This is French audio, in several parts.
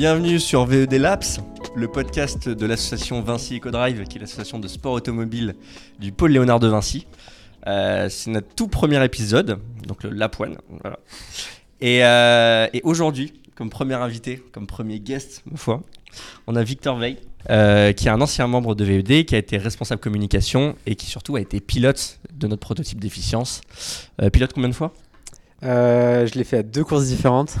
Bienvenue sur VED Labs, le podcast de l'association Vinci EcoDrive, qui est l'association de sport automobile du pôle Léonard de Vinci. Euh, c'est notre tout premier épisode, donc le Lapoine. Voilà. Et, euh, et aujourd'hui, comme premier invité, comme premier guest, ma foi, on a Victor Veil, euh, qui est un ancien membre de VED, qui a été responsable communication et qui surtout a été pilote de notre prototype d'efficience. Pilote combien de fois? Je l'ai fait à deux courses différentes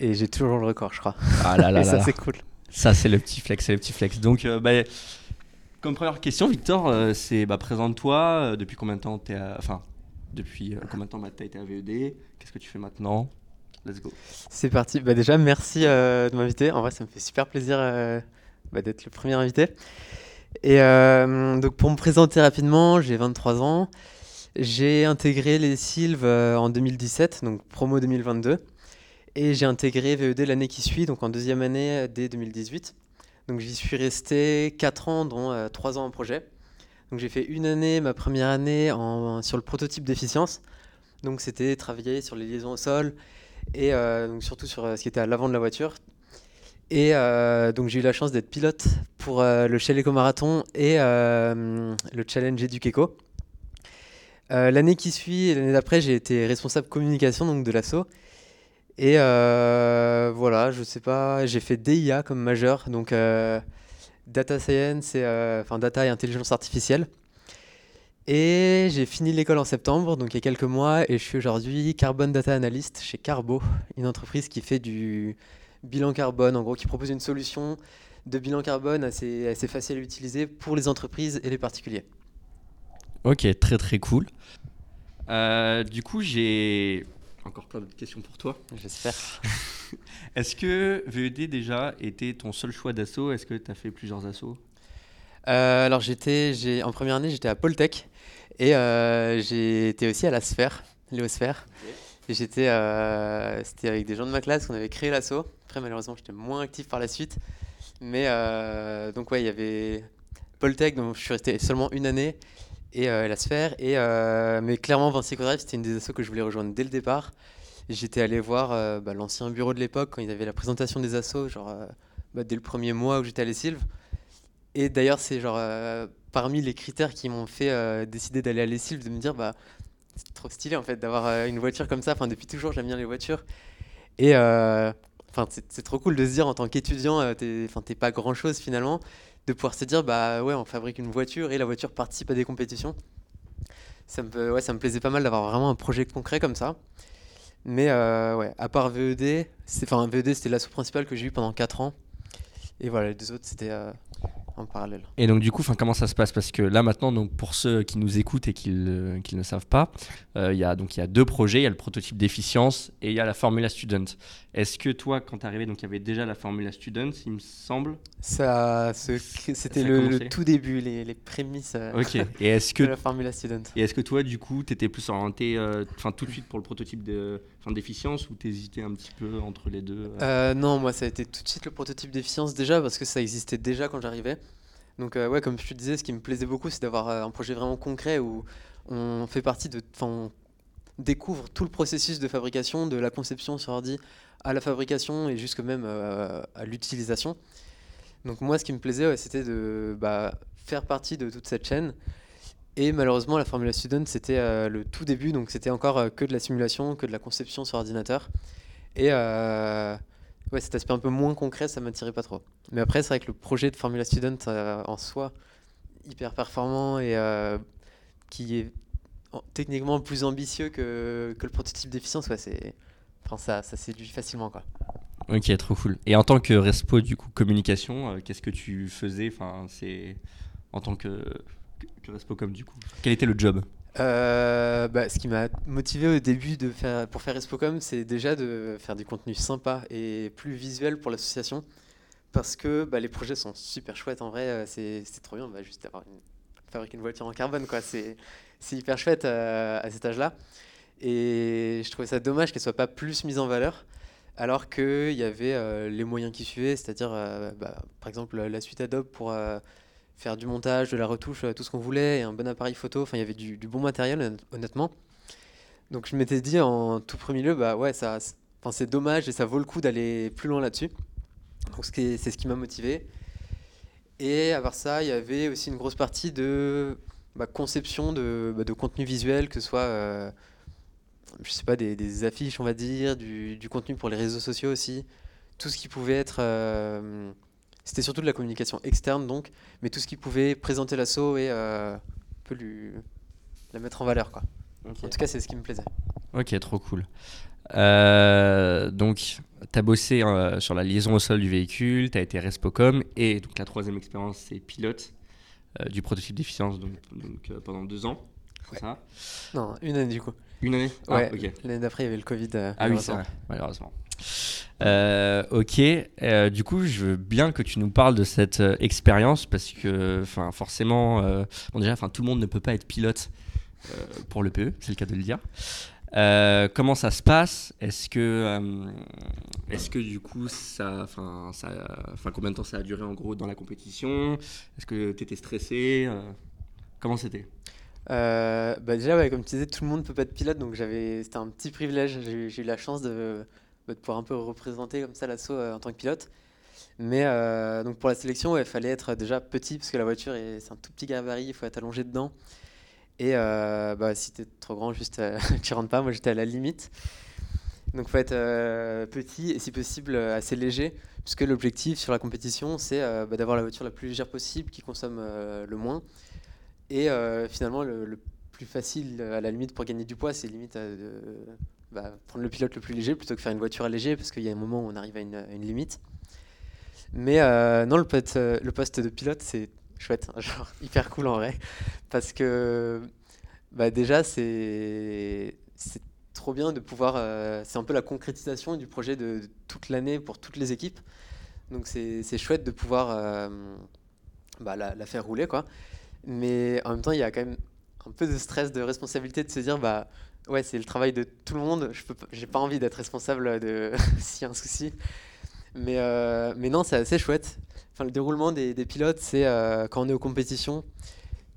et j'ai toujours le record, je crois. Ah là là et là ça, c'est cool. Ça, c'est le petit flex, c'est le petit flex. Donc, euh, bah, comme première question, Victor, euh, c'est bah, présente-toi. euh, depuis combien de temps t'es à... Enfin, depuis euh, combien de temps bah, t'as été à VED Qu'est-ce que tu fais maintenant? Let's go. C'est parti. Bah déjà, merci euh, de m'inviter. En vrai, ça me fait super plaisir euh, bah, d'être le premier invité. Et euh, donc, pour me présenter rapidement, j'ai 23 ans. J'ai intégré les Sylves euh, en 2017, donc promo 2022. Et j'ai intégré VED l'année qui suit, donc en deuxième année euh, dès 2018. Donc, j'y suis resté 4 ans, dont 3 ans en projet. Donc, j'ai fait une année, ma première année, sur le prototype d'efficience. Donc, c'était travailler sur les liaisons au sol, et euh, donc surtout sur euh, ce qui était à l'avant de la voiture. Et euh, donc j'ai eu la chance d'être pilote pour euh, le Shell Eco Marathon et euh, le Challenge. Euh, l'année qui suit et l'année d'après, j'ai été responsable communication donc de l'assaut. Et euh, voilà, je sais pas, j'ai fait DIA comme majeur, donc euh, data science euh, enfin data et intelligence artificielle. Et j'ai fini l'école en septembre, donc il y a quelques mois, et je suis aujourd'hui Carbon Data Analyst chez Carbo, une entreprise qui fait du bilan carbone, en gros, qui propose une solution de bilan carbone assez, facile à utiliser pour les entreprises et les particuliers. Ok, très très cool. Du coup, j'ai encore plein d'autres questions pour toi. J'espère. Est-ce que VED déjà était ton seul choix d'assaut? Est-ce que tu as fait plusieurs assauts? Euh, alors j'étais, j'ai, en première année, j'étais à Poltech et euh, j'étais aussi à la Sphère, Léosphère. Et j'étais, euh, c'était avec des gens de ma classe qu'on avait créé l'assaut. Après, malheureusement, j'étais moins actif par la suite. Mais donc, ouais, il y avait Poltech, donc je suis resté seulement une année, et euh, la Sphère. Et, euh, mais clairement, Vinci Codrive, c'était une des assos que je voulais rejoindre dès le départ. J'étais allé voir euh, bah, l'ancien bureau de l'époque quand ils avaient la présentation des assos, genre bah, dès le premier mois où j'étais à les Sylves. Et d'ailleurs, c'est genre parmi les critères qui m'ont fait décider d'aller à Les Sylves, de me dire, bah, c'est trop stylé en fait d'avoir une voiture comme ça. Enfin, depuis toujours, j'aime bien les voitures. Et enfin, c'est trop cool de se dire en tant qu'étudiant, t'es pas grand chose finalement, de pouvoir se dire, bah ouais, on fabrique une voiture et la voiture participe à des compétitions. Ça me, ouais, ça me plaisait pas mal d'avoir vraiment un projet concret comme ça. Mais euh, ouais, à part VED, enfin VED c'était l'assaut principal que j'ai eu pendant 4 ans. Et voilà, les deux autres c'était euh, en parallèle. Et donc du coup, enfin, comment ça se passe? Parce que là maintenant, donc pour ceux qui nous écoutent et qui, le- qui ne savent pas, euh, il y a donc il y a deux projets. Il y a le prototype d'efficience et il y a la Formula Student. Est-ce que toi, quand tu es arrivé, donc il y avait déjà la Formula Student, il me semble? Ça, c'était le, tout début, les, les prémices euh, Ok. Et est-ce de que la Formula Student. et est-ce que toi, du coup, tu étais plus orienté, euh, tout de suite pour le prototype de, enfin, d'efficience ou t'hésitais un petit peu entre les deux euh Euh, non, moi ça a été tout de suite le prototype d'efficience déjà parce que ça existait déjà quand j'arrivais. Donc euh, ouais, comme je te disais, ce qui me plaisait beaucoup, c'est d'avoir euh, un projet vraiment concret où on fait partie de, on découvre tout le processus de fabrication, de la conception sur ordi à la fabrication et jusque même à l'utilisation. Donc moi, ce qui me plaisait, c'était de bah, faire partie de toute cette chaîne. Et malheureusement, la Formula Student, c'était euh, le tout début, donc c'était encore euh, que de la simulation, que de la conception sur ordinateur. Et euh, ouais, cet aspect un peu moins concret, ça m'attirait pas trop. Mais après, c'est vrai que le projet de Formula Student en soi, hyper performant et qui est en- techniquement plus ambitieux que, que le prototype d'efficience, enfin, ça, ça séduit facilement. Quoi. Ok, trop cool. Et en tant que respo du coup communication, qu'est-ce que tu faisais? Enfin, en tant que, que, que respo comme du coup. Quel était le job Euh, bah, ce qui m'a motivé au début de faire, pour faire Espocom, c'est déjà de faire du contenu sympa et plus visuel pour l'association. Parce que bah, les projets sont super chouettes en vrai, euh, c'est trop bien, bah, juste fabriquer une voiture en carbone. C'est hyper chouette euh, à cet âge-là. Et je trouvais ça dommage qu'elle soit pas plus mise en valeur, alors qu'il y avait les moyens qui suivaient, c'est-à-dire bah, par exemple la suite Adobe pour faire du montage, de la retouche, euh, tout ce qu'on voulait, et un bon appareil photo. Enfin, il y avait du, bon matériel, honnêt- honnêtement. Donc, je m'étais dit en tout premier lieu, bah ouais, c'est- dommage et ça vaut le coup d'aller plus loin là-dessus. Donc c'est ce qui m'a motivé. Et à part ça, il y avait aussi une grosse partie de bah, conception de, bah, contenu visuel, que ce soit, euh, je sais pas, des, affiches, on va dire, du, du, contenu pour les réseaux sociaux aussi. Tout ce qui pouvait être. Euh, c'était surtout de la communication externe, donc, mais tout ce qui pouvait présenter l'assaut et euh, un peu lui, la mettre en valeur. Quoi. En tout cas, c'est ce qui me plaisait. Ok, trop cool. Euh, donc, tu as bossé sur la liaison au sol du véhicule, tu as été Respocom, et donc la troisième expérience, c'est pilote. Euh, du prototype d'efficience donc, euh, pendant deux ans. C'est ça? Non, une année du coup. Une année? Ah, L'année d'après, il y avait le Covid. Ah oui, c'est vrai, malheureusement. Ok, du coup, je veux bien que tu nous parles de cette expérience parce que, enfin, forcément, déjà, enfin, tout le monde ne peut pas être pilote pour le PE, c'est le cas de le dire. Euh, comment ça se passe? Est-ce que, euh, est-ce que du coup, ça, enfin, combien de temps ça a duré en gros dans la compétition? Est-ce que tu étais stressé euh, Comment c'était? Bah déjà, comme tu disais, tout le monde ne peut pas être pilote, donc j'avais, c'était un petit privilège. J'ai, eu la chance de, de, pouvoir un peu représenter comme ça l'assaut en tant que pilote. Mais donc pour la sélection, il fallait être déjà petit parce que la voiture, c'est un tout petit gabarit, il faut être allongé dedans. Et euh, bah, si tu es trop grand, juste euh, tu rentres pas. Moi, j'étais à la limite. Donc, il faut être euh, petit et si possible assez léger, puisque l'objectif sur la compétition, c'est bah, d'avoir la voiture la plus légère possible, qui consomme le moins. Et finalement, le, plus facile à la limite pour gagner du poids, c'est limite bah, prendre le pilote le plus léger plutôt que faire une voiture léger, parce qu'il y a un moment où on arrive à une, limite. Mais non, le poste, le poste de pilote, c'est chouette, genre hyper cool en vrai. Parce que bah déjà, c'est trop bien de pouvoir. Euh, c'est un peu la concrétisation du projet de, toute l'année pour toutes les équipes. Donc c'est chouette de pouvoir euh, bah, la, faire rouler. quoi. Mais en même temps, il y a quand même un peu de stress, de responsabilité de se dire ouais, c'est le travail de tout le monde. Je n'ai pas envie d'être responsable de s'il y a un souci. Mais, euh, mais non, c'est assez chouette. Enfin, le déroulement des, des pilotes, c'est euh, quand on est aux compétitions.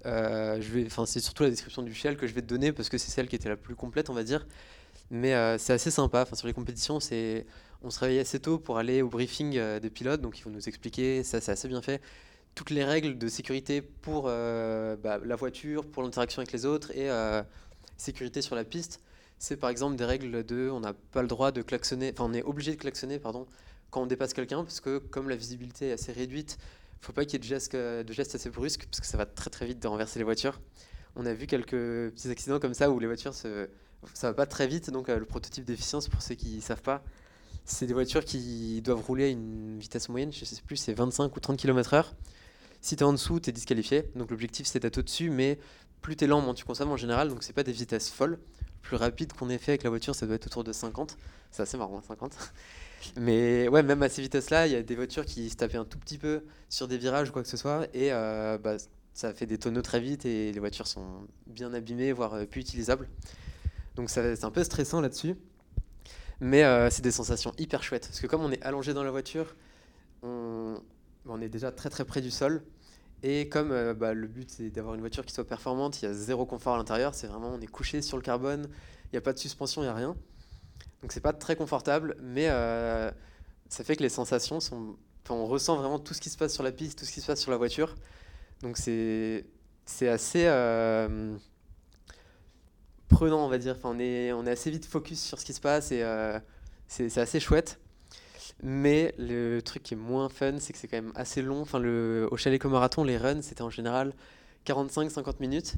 Euh, enfin, c'est surtout la description du Shell que je vais te donner parce que c'est celle qui était la plus complète, on va dire. Mais c'est assez sympa. Enfin, sur les compétitions, c'est, on se réveille assez tôt pour aller au briefing des pilotes, donc ils vont nous expliquer, ça c'est assez bien fait, toutes les règles de sécurité pour bah, la voiture, pour l'interaction avec les autres et sécurité sur la piste. C'est par exemple des règles de, on n'a pas le droit de klaxonner, enfin on est obligé de klaxonner, pardon, quand on dépasse quelqu'un, parce que comme la visibilité est assez réduite, il faut pas qu'il y ait de gestes, de gestes assez brusques, parce que ça va très très vite de renverser les voitures. On a vu quelques petits accidents comme ça où les voitures, se, ça va pas très vite, donc euh, le prototype d'efficience, pour ceux qui savent pas, c'est des voitures qui doivent rouler à une vitesse moyenne, je sais plus, c'est 25 ou 30 km/h. Si tu es en dessous, tu es disqualifié. Donc l'objectif c'est d'être au-dessus, mais plus tu es lent, moins tu consommes en général. Donc c'est pas des vitesses folles. Plus rapide qu'on ait fait avec la voiture, ça doit être autour de 50. C'est assez marrant, 50. Hein, mais ouais, même à ces vitesses-là, il y a des voitures qui se tapaient un tout petit peu sur des virages ou quoi que ce soit. Et euh, bah, ça fait des tonneaux très vite et les voitures sont bien abîmées, voire euh, plus utilisables. Donc c'est un peu stressant là-dessus. Mais euh, c'est des sensations hyper chouettes. Parce que comme on est allongé dans la voiture, on est déjà très très près du sol. Et comme bah, le but c'est d'avoir une voiture qui soit performante, il y a zéro confort à l'intérieur, c'est vraiment on est couché sur le carbone, il n'y a pas de suspension, il n'y a rien. Donc c'est pas très confortable, mais euh, ça fait que les sensations sont. on ressent vraiment tout ce qui se passe sur la piste, tout ce qui se passe sur la voiture. Donc c'est assez euh, prenant, on va dire. Enfin, on est on est assez vite focus sur ce qui se passe et euh, c'est assez chouette. Mais le truc qui est moins fun, c'est que c'est quand même assez long. Enfin, le, au chalet marathon, les runs, c'était en général 45-50 minutes.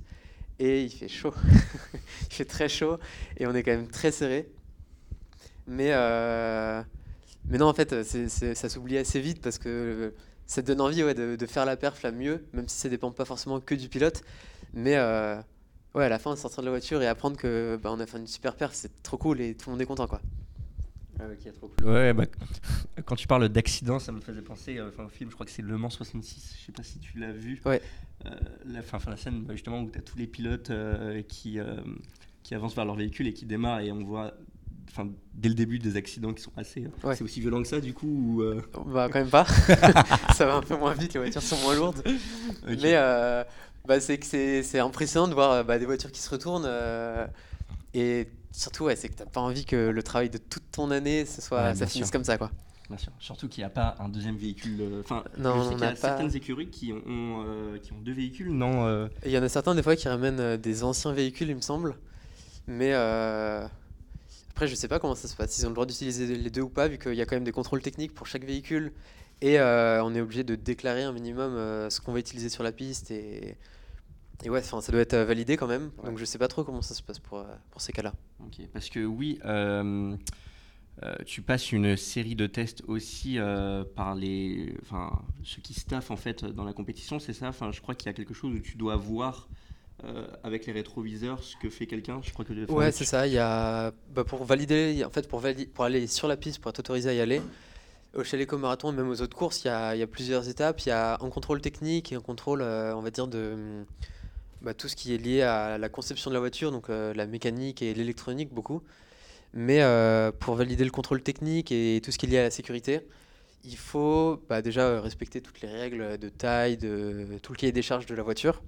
Et il fait chaud. il fait très chaud. Et on est quand même très serré. Mais, euh, mais non, en fait, ça s'oublie assez vite parce que ça te donne envie ouais, de, faire la perf la mieux, même si ça dépend pas forcément que du pilote. Mais euh, ouais, à la fin, sortir de la voiture et apprendre que bah, a fait une super perf, c'est trop cool et tout le monde est content. quoi. Ah, trop cool. Ouais, bah, quand tu parles d'accident, ça me faisait penser euh, au film, je crois que c'est Le Mans 66, je sais pas si tu l'as vu. Ouais. la, fin, la scène bah, justement où tu as tous les pilotes qui, qui avancent vers leur véhicule et qui démarrent et on voit enfin, dès le début des accidents qui sont assez. Hein. C'est aussi violent que ça, du coup euh Bah, quand même pas. ça va un peu moins vite, les voitures sont moins lourdes. Mais euh, bah, c'est que c'est impressionnant de voir euh, bah, des voitures qui se retournent. et surtout, ouais, c'est que t'as pas envie que le travail de toute ton année, ce soit, ça finisse comme ça. Quoi. Bien sûr. Surtout qu'il n'y a pas un deuxième véhicule. euh, Enfin, Non, je sais on qu'il y a pas- certaines écuries qui ont, euh, qui ont deux véhicules, non euh, Il y en a certains des fois qui ramènent euh, des anciens véhicules, il me semble. Mais après, je sais pas comment ça se passe. Ils ont le droit d'utiliser les deux ou pas, vu qu'il y a quand même des contrôles techniques pour chaque véhicule. Et on est obligé de déclarer un minimum ce qu'on va utiliser sur la piste. Et, et ouais, ça doit être euh, validé quand même. Ouais. Donc je sais pas trop comment ça se passe pour, euh, pour ces cas-là. Ok, parce que oui, euh, euh, tu passes une série de tests aussi euh, par les, enfin, ceux qui staffent en fait dans la compétition, c'est ça? Enfin, je crois qu'il y a quelque chose où tu dois voir euh, avec les rétroviseurs ce que fait quelqu'un. Je crois que enfin, Ouais, c'est ça. Il y a, bah, pour valider, en fait, pour, vali- pour aller sur la piste, pour être autorisé à y aller, au Chalet Marathon et même aux autres courses, il y a, il y a plusieurs étapes. Il y a un contrôle technique et un contrôle, euh, on va dire, de bah, tout ce qui est lié à la conception de la voiture, donc euh, la mécanique et l'électronique beaucoup. Mais euh, pour valider le contrôle technique et tout ce qui est lié à la sécurité, il faut bah, déjà euh, respecter toutes les règles de taille, de tout le cahier des charges de la voiture.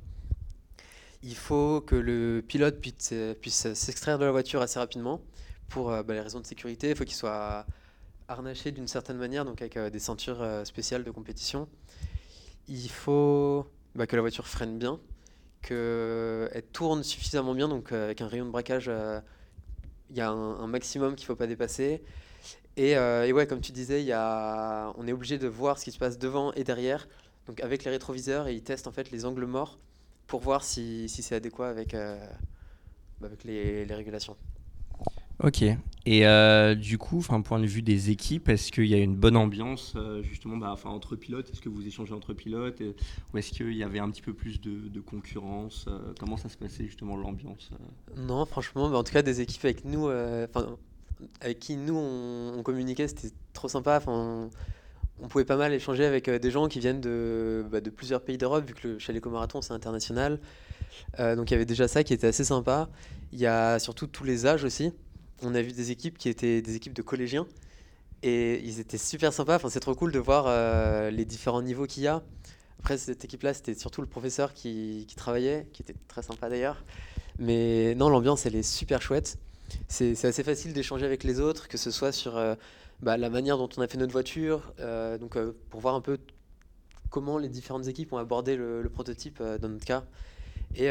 Il faut que le pilote puisse, s'extraire de la voiture assez rapidement pour bah, les raisons de sécurité. Il faut qu'il soit harnaché d'une certaine manière, donc avec des ceintures spéciales de compétition. Il faut que la voiture freine bien, qu'elle tourne suffisamment bien, donc euh, avec un rayon de braquage, euh, il y a un, maximum qu'il ne faut pas dépasser. Et, euh, ouais, comme tu disais, y a, on est obligé de voir ce qui se passe devant et derrière, donc avec les rétroviseurs, et ils testent en fait les angles morts pour voir si, c'est adéquat avec, euh, avec les régulations. Ok. Et euh, du coup, enfin, point de vue des équipes, est-ce qu'il y a une bonne ambiance euh, justement, bah, enfin, entre pilotes? Est-ce que vous échangez entre pilotes? Ou est-ce qu'il y avait un petit peu plus de, concurrence euh, Comment ça se passait justement l'ambiance Non, franchement, bah, en tout cas, des équipes avec nous, avec qui nous on, communiquait, c'était trop sympa. Enfin, on, pouvait pas mal échanger avec des gens qui viennent de, bah, de plusieurs pays d'Europe, vu que le Chalet Marathon c'est international. Donc il y avait déjà ça qui était assez sympa. Il y a surtout tous les âges aussi. On a vu des équipes qui étaient des équipes de collégiens et ils étaient super sympas. Enfin, c'est trop cool de voir euh, les différents niveaux qu'il y a. Après, cette équipe-là, c'était surtout le professeur qui, travaillait, qui était très sympa d'ailleurs. Mais non, l'ambiance, elle est super chouette. C'est assez facile d'échanger avec les autres, que ce soit sur euh, bah, la manière dont on a fait notre voiture, euh, donc pour voir un peu comment les différentes équipes ont abordé le, le prototype dans notre cas, et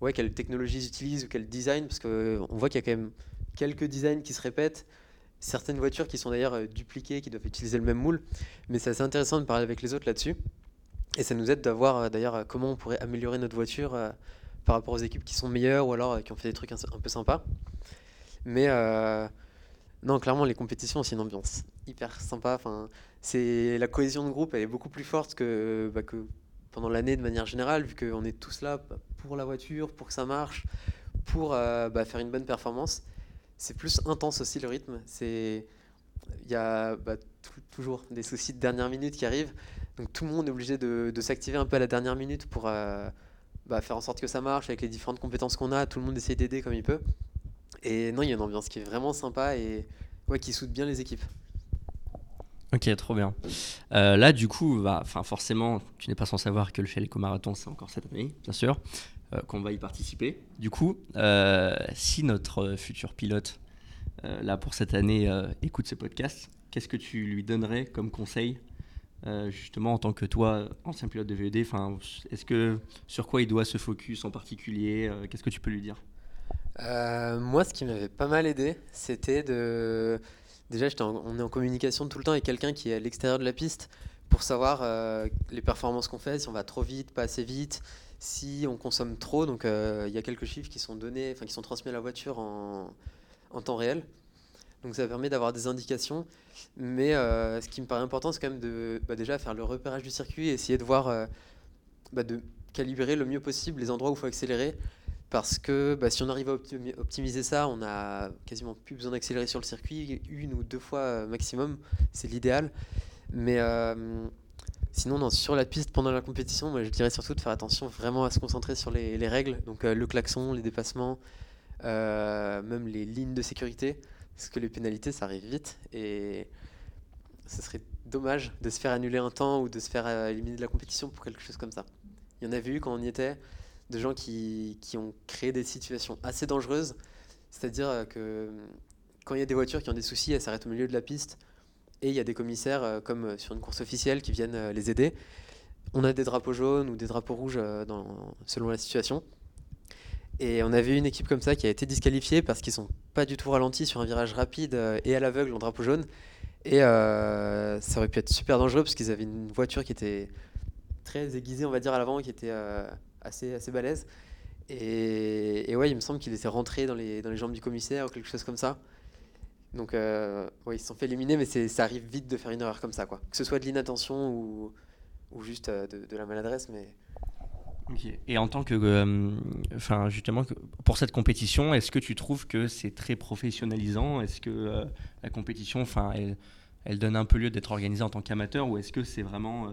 ouais, quelles technologies ils utilisent ou quel design, parce qu'on voit qu'il y a quand même quelques designs qui se répètent, certaines voitures qui sont d'ailleurs euh, dupliquées, qui doivent utiliser le même moule, mais c'est assez intéressant de parler avec les autres là-dessus, et ça nous aide d'avoir euh, d'ailleurs euh, comment on pourrait améliorer notre voiture euh, par rapport aux équipes qui sont meilleures ou alors euh, qui ont fait des trucs un, peu sympas. Mais euh, non, clairement, les compétitions, c'est une ambiance hyper sympa. Enfin, c'est la cohésion de groupe, elle est beaucoup plus forte que, bah, pendant l'année de manière générale, vu qu'on est tous là bah, pour la voiture, pour que ça marche, pour euh, bah, faire une bonne performance. C'est plus intense aussi le rythme. C'est il y a bah, tou- toujours des soucis de dernière minute qui arrivent. Donc tout le monde est obligé de, de s'activer un peu à la dernière minute pour euh, bah, faire en sorte que ça marche avec les différentes compétences qu'on a. Tout le monde essaie d'aider comme il peut. Et non, il y a une ambiance qui est vraiment sympa et ouais, qui soude bien les équipes. Ok, trop bien. Euh, là, du coup, bah, forcément, tu n'es pas sans savoir que le Chaleco Marathon, c'est encore cette année, bien sûr, euh, qu'on va y participer. Du coup, euh, si notre futur pilote, là, pour cette année, écoute ce podcast, qu'est-ce que tu lui donnerais comme conseil, justement, en tant que toi, ancien pilote de VED Est-ce que sur quoi il doit se focus en particulier Qu'est-ce que tu peux lui dire? Moi, ce qui m'avait pas mal aidé, c'était de. Déjà, on est en communication tout le temps avec quelqu'un qui est à l'extérieur de la piste pour savoir euh, les performances qu'on fait, si on va trop vite, pas assez vite, si on consomme trop. Donc, euh, il y a quelques chiffres qui sont donnés, enfin qui sont transmis à la voiture en, temps réel. Donc, ça permet d'avoir des indications. Mais euh, ce qui me paraît important, c'est quand même de bah, déjà faire le repérage du circuit et essayer de voir, bah, de calibrer le mieux possible les endroits où il faut accélérer parce que bah, si on arrive à optimi- optimiser ça, on a quasiment plus besoin d'accélérer sur le circuit, une ou deux fois euh, maximum, c'est l'idéal. Mais euh, sinon, non, sur la piste pendant la compétition, moi, je dirais surtout de faire attention vraiment à se concentrer sur les, les règles, donc euh, le klaxon, les dépassements, même les lignes de sécurité, parce que les pénalités, ça arrive vite et ce serait dommage de se faire annuler un temps ou de se faire éliminer de la compétition pour quelque chose comme ça. Il y en avait eu quand on y était de gens qui, qui ont créé des situations assez dangereuses. C'est-à-dire euh, que quand il y a des voitures qui ont des soucis, elles s'arrêtent au milieu de la piste. et il y a des commissaires, comme sur une course officielle, qui viennent les aider. On a des drapeaux jaunes ou des drapeaux rouges selon la situation. Et on avait une équipe comme ça qui a été disqualifiée parce qu'ils sont pas du tout ralentis sur un virage rapide et à l'aveugle en drapeau jaune. Et ça aurait pu être super dangereux parce qu'ils avaient une voiture qui était très aiguisée, on va dire, à l'avant, qui était assez, assez balèze. Et, ouais, il me semble qu'il était rentré dans les, dans les jambes du commissaire ou quelque chose comme ça. Donc, euh, ils se sont fait éliminer, mais ça arrive vite de faire une erreur comme ça, quoi. Que ce soit de l'inattention ou, ou juste euh, de, la maladresse, mais. Et en tant que, euh, enfin justement, pour cette compétition, est-ce que tu trouves que c'est très professionnalisant? Est-ce que la compétition, enfin, elle, elle, donne un peu lieu d'être organisée en tant qu'amateur, ou est-ce que c'est vraiment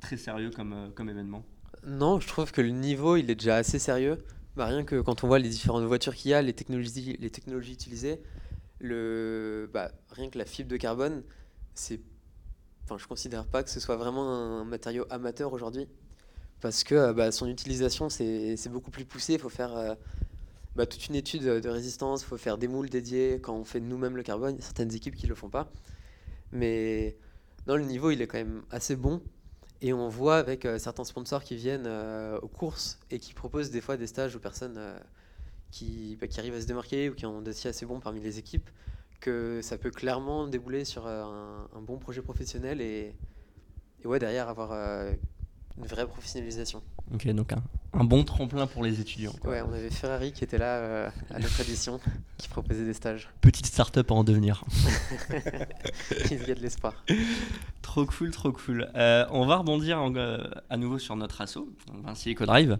très sérieux comme, comme événement? Non, je trouve que le niveau, il est déjà assez sérieux. Bah, rien que quand on voit les différentes voitures qu'il y a, les technologies, les utilisées, bah, rien que la fibre de carbone, c'est, enfin, je considère pas que ce soit vraiment un matériau amateur aujourd'hui, parce que bah, son utilisation, c'est beaucoup plus poussé. Il faut faire euh, bah, toute une étude de résistance, il faut faire des moules dédiés. Quand on fait nous-mêmes le carbone, il certaines équipes qui le font pas. Mais dans le niveau, il est quand même assez bon. Et on voit avec euh, certains sponsors qui viennent euh, aux courses et qui proposent des fois des stages aux personnes euh, qui, bah, qui, arrivent à se démarquer ou qui ont des dossier assez bons parmi les équipes, que ça peut clairement débouler sur un, bon projet professionnel et, ouais, derrière avoir une vraie professionnalisation. Ok, donc un, bon tremplin pour les étudiants. Ouais, on avait Ferrari qui était là à notre édition, qui proposait des stages. Petite start-up en devenir. Il y a de l'espoir. Trop cool, trop cool. Euh, on va rebondir euh, à nouveau sur notre asso, Vinci EcoDrive.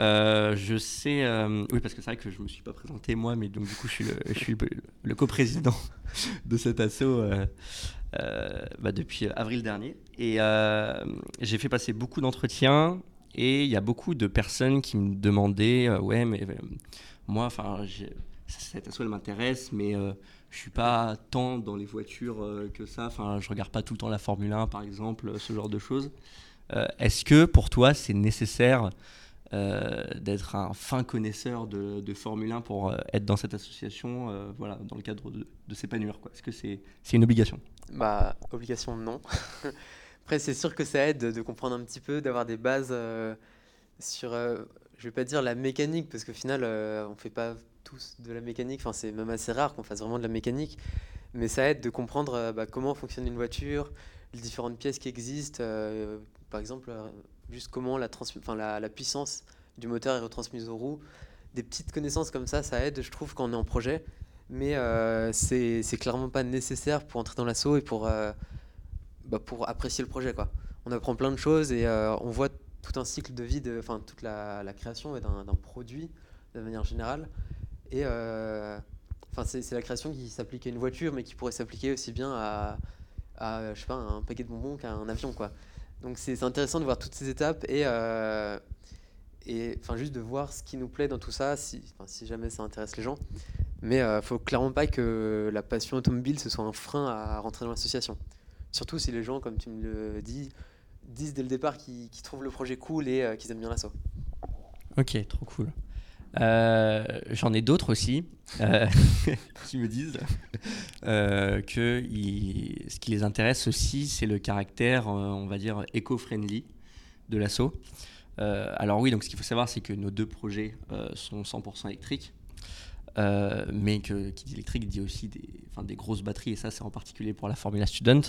Euh, je sais, oui, parce que c'est vrai que je me suis pas présenté moi, mais donc du coup, je suis le, je suis le, coprésident de cet asso bah, depuis avril dernier. Et j'ai fait passer beaucoup d'entretiens et il y a beaucoup de personnes qui me demandaient, ouais, mais moi, enfin, cette asso elle m'intéresse, mais je suis pas tant dans les voitures euh, que ça. Enfin, je regarde pas tout le temps la Formule 1, par exemple, ce genre de choses. Euh, est-ce que pour toi, c'est nécessaire euh, d'être un fin connaisseur de, Formule 1 pour être dans cette association, voilà, dans le cadre de, s'épanouir Est-ce que c'est une obligation? Bah, obligation, non. Après, c'est sûr que ça aide de, comprendre un petit peu, d'avoir des bases sur, je vais pas dire la mécanique, parce qu'au final, on fait pas tous de la mécanique. Enfin, c'est même assez rare qu'on fasse vraiment de la mécanique. Mais ça aide de comprendre euh, bah, comment fonctionne une voiture, les différentes pièces qui existent. Euh, par exemple, euh, juste comment la, la, puissance du moteur est retransmise aux roues. Des petites connaissances comme ça, ça aide, je trouve, quand on est en projet. Mais c'est clairement pas nécessaire pour entrer dans l'assaut et pour, bah, pour apprécier le projet. Quoi. On apprend plein de choses et on voit tout un cycle de vie, enfin toute la, création d'un produit de manière générale. Et euh, enfin, c'est la création qui s'applique à une voiture, mais qui pourrait s'appliquer aussi bien à, je sais pas, un paquet de bonbons qu'à un avion, quoi. Donc c'est intéressant de voir toutes ces étapes et, euh, et juste de voir ce qui nous plaît dans tout ça, si, si jamais ça intéresse les gens. Mais euh, faut clairement pas que la passion automobile ce soit un frein à rentrer dans l'association. Surtout si les gens, comme tu me le dis, disent dès le départ qu'ils trouvent le projet cool et qu'ils aiment bien l'assaut. Ok, trop cool. Euh, j'en ai d'autres aussi euh, qui me disent euh, que ce qui les intéresse aussi, c'est le caractère, on va dire, éco-friendly de l'assaut. alors oui, donc ce qu'il faut savoir, c'est que nos deux projets sont 100% électriques. Mais que, qui dit électrique dit aussi des, des grosses batteries, et ça c'est en particulier pour la Formula Student.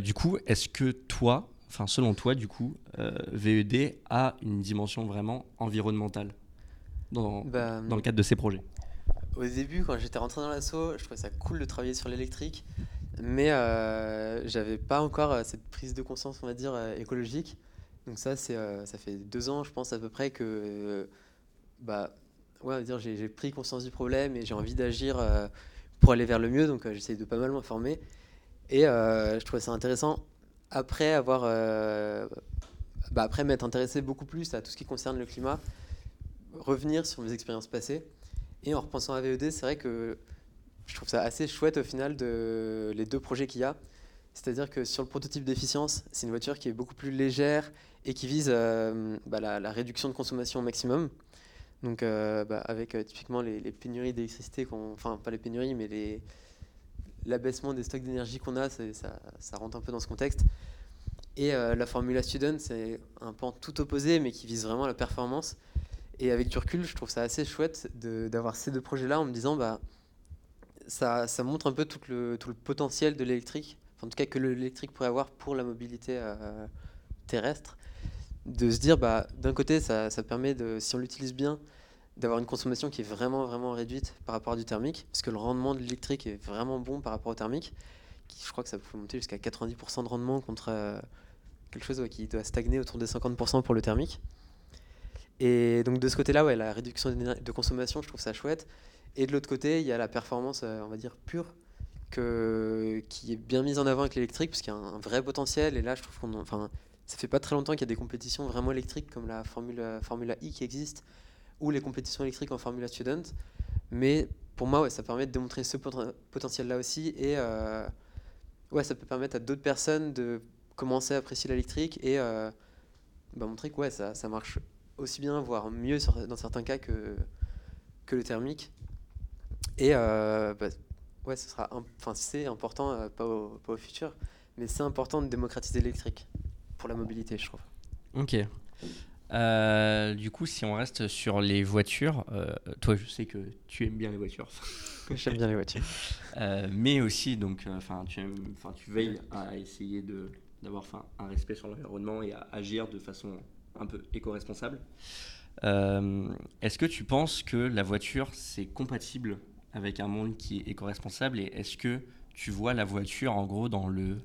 du coup, est-ce que toi, enfin selon toi, du coup, VED a une dimension vraiment environnementale dans, bah, dans le cadre de ces projets? Au début, quand j'étais rentré dans l'assaut, je trouvais ça cool de travailler sur l'électrique, mais euh, j'avais pas encore euh, cette prise de conscience, on va dire, euh, écologique. Donc ça, c'est, euh, ça fait deux ans, je pense à peu près que, bah, ouais, j'ai, pris conscience du problème et j'ai envie d'agir pour aller vers le mieux. Donc j'essaie de pas mal m'informer et je trouvais ça intéressant. Après avoir, bah, après m'être intéressé beaucoup plus à tout ce qui concerne le climat, revenir sur mes expériences passées. Et en repensant à VED, c'est vrai que je trouve ça assez chouette au final de les deux projets qu'il y a. C'est-à-dire que sur le prototype d'efficience, c'est une voiture qui est beaucoup plus légère et qui vise euh, bah, la, réduction de consommation au maximum. Donc euh, bah, avec euh, typiquement les, pénuries d'électricité, enfin pas les pénuries, mais l'abaissement des stocks d'énergie qu'on a, ça, rentre un peu dans ce contexte. Et la Formula Student, c'est un pan tout opposé, mais qui vise vraiment la performance. Et avec du recul, je trouve ça assez chouette d'avoir ces deux projets-là en me disant, bah, ça, montre un peu tout le, tout le potentiel de l'électrique, en tout cas que l'électrique pourrait avoir pour la mobilité euh, terrestre. De se dire, bah, d'un côté, ça, ça, permet, de, si on l'utilise bien, d'avoir une consommation qui est vraiment, vraiment réduite par rapport à du thermique, parce que le rendement de l'électrique est vraiment bon par rapport au thermique. Qui, je crois que ça peut monter jusqu'à 90% de rendement contre euh, quelque chose qui doit stagner autour de 50% pour le thermique. Et donc de ce côté-là, ouais, la réduction de consommation, je trouve ça chouette. Et de l'autre côté, il y a la performance, euh, on va dire, pure, que, qui est bien mise en avant avec l'électrique, parce qu'il y a un, vrai potentiel. Et là, je trouve qu'on. Enfin, ça fait pas très longtemps qu'il y a des compétitions vraiment électriques, comme la Formula, Formula I qui existe, ou les compétitions électriques en Formula Student. Mais pour moi, ouais, ça permet de démontrer ce potentiel-là aussi. Et euh, ouais, ça peut permettre à d'autres personnes de commencer à apprécier l'électrique et euh, bah, montrer que ouais, ça, marche aussi bien, voire mieux dans certains cas que, que le thermique. Et euh, bah, ouais, ce sera, enfin c'est important, euh, pas, au, pas, au, futur, mais c'est important de démocratiser l'électrique pour la mobilité, je trouve. Ok. Euh, du coup, si on reste sur les voitures, toi, je sais que tu aimes bien les voitures. J'aime bien les voitures. mais aussi, donc, enfin, tu, tu veilles à essayer de d'avoir un respect sur l'environnement et à agir de façon un peu éco-responsable. Euh, est-ce que tu penses que la voiture, c'est compatible avec un monde qui est éco-responsable et est-ce que tu vois la voiture en gros dans, le,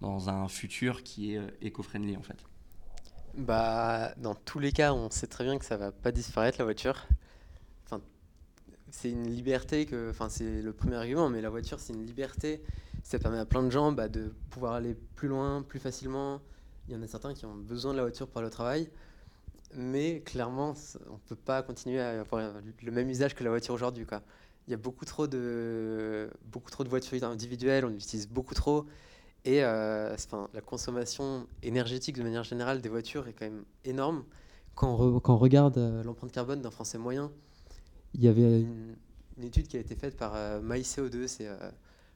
dans un futur qui est euh, éco-friendly en fait bah, Dans tous les cas, on sait très bien que ça va pas disparaître la voiture. Enfin, c'est une liberté que, enfin, c'est le premier argument, mais la voiture, c'est une liberté. Ça permet à plein de gens bah, de pouvoir aller plus loin, plus facilement, il y en a certains qui ont besoin de la voiture pour aller au travail, mais clairement, on ne peut pas continuer à avoir le même usage que la voiture aujourd'hui. Il y a beaucoup trop, de, beaucoup trop de voitures individuelles, on utilise beaucoup trop, et euh, enfin, la consommation énergétique de manière générale des voitures est quand même énorme. Quand on, regarde euh, l'empreinte carbone d'un Français moyen, il y avait une, étude qui a été faite par euh, MyCO2, c'est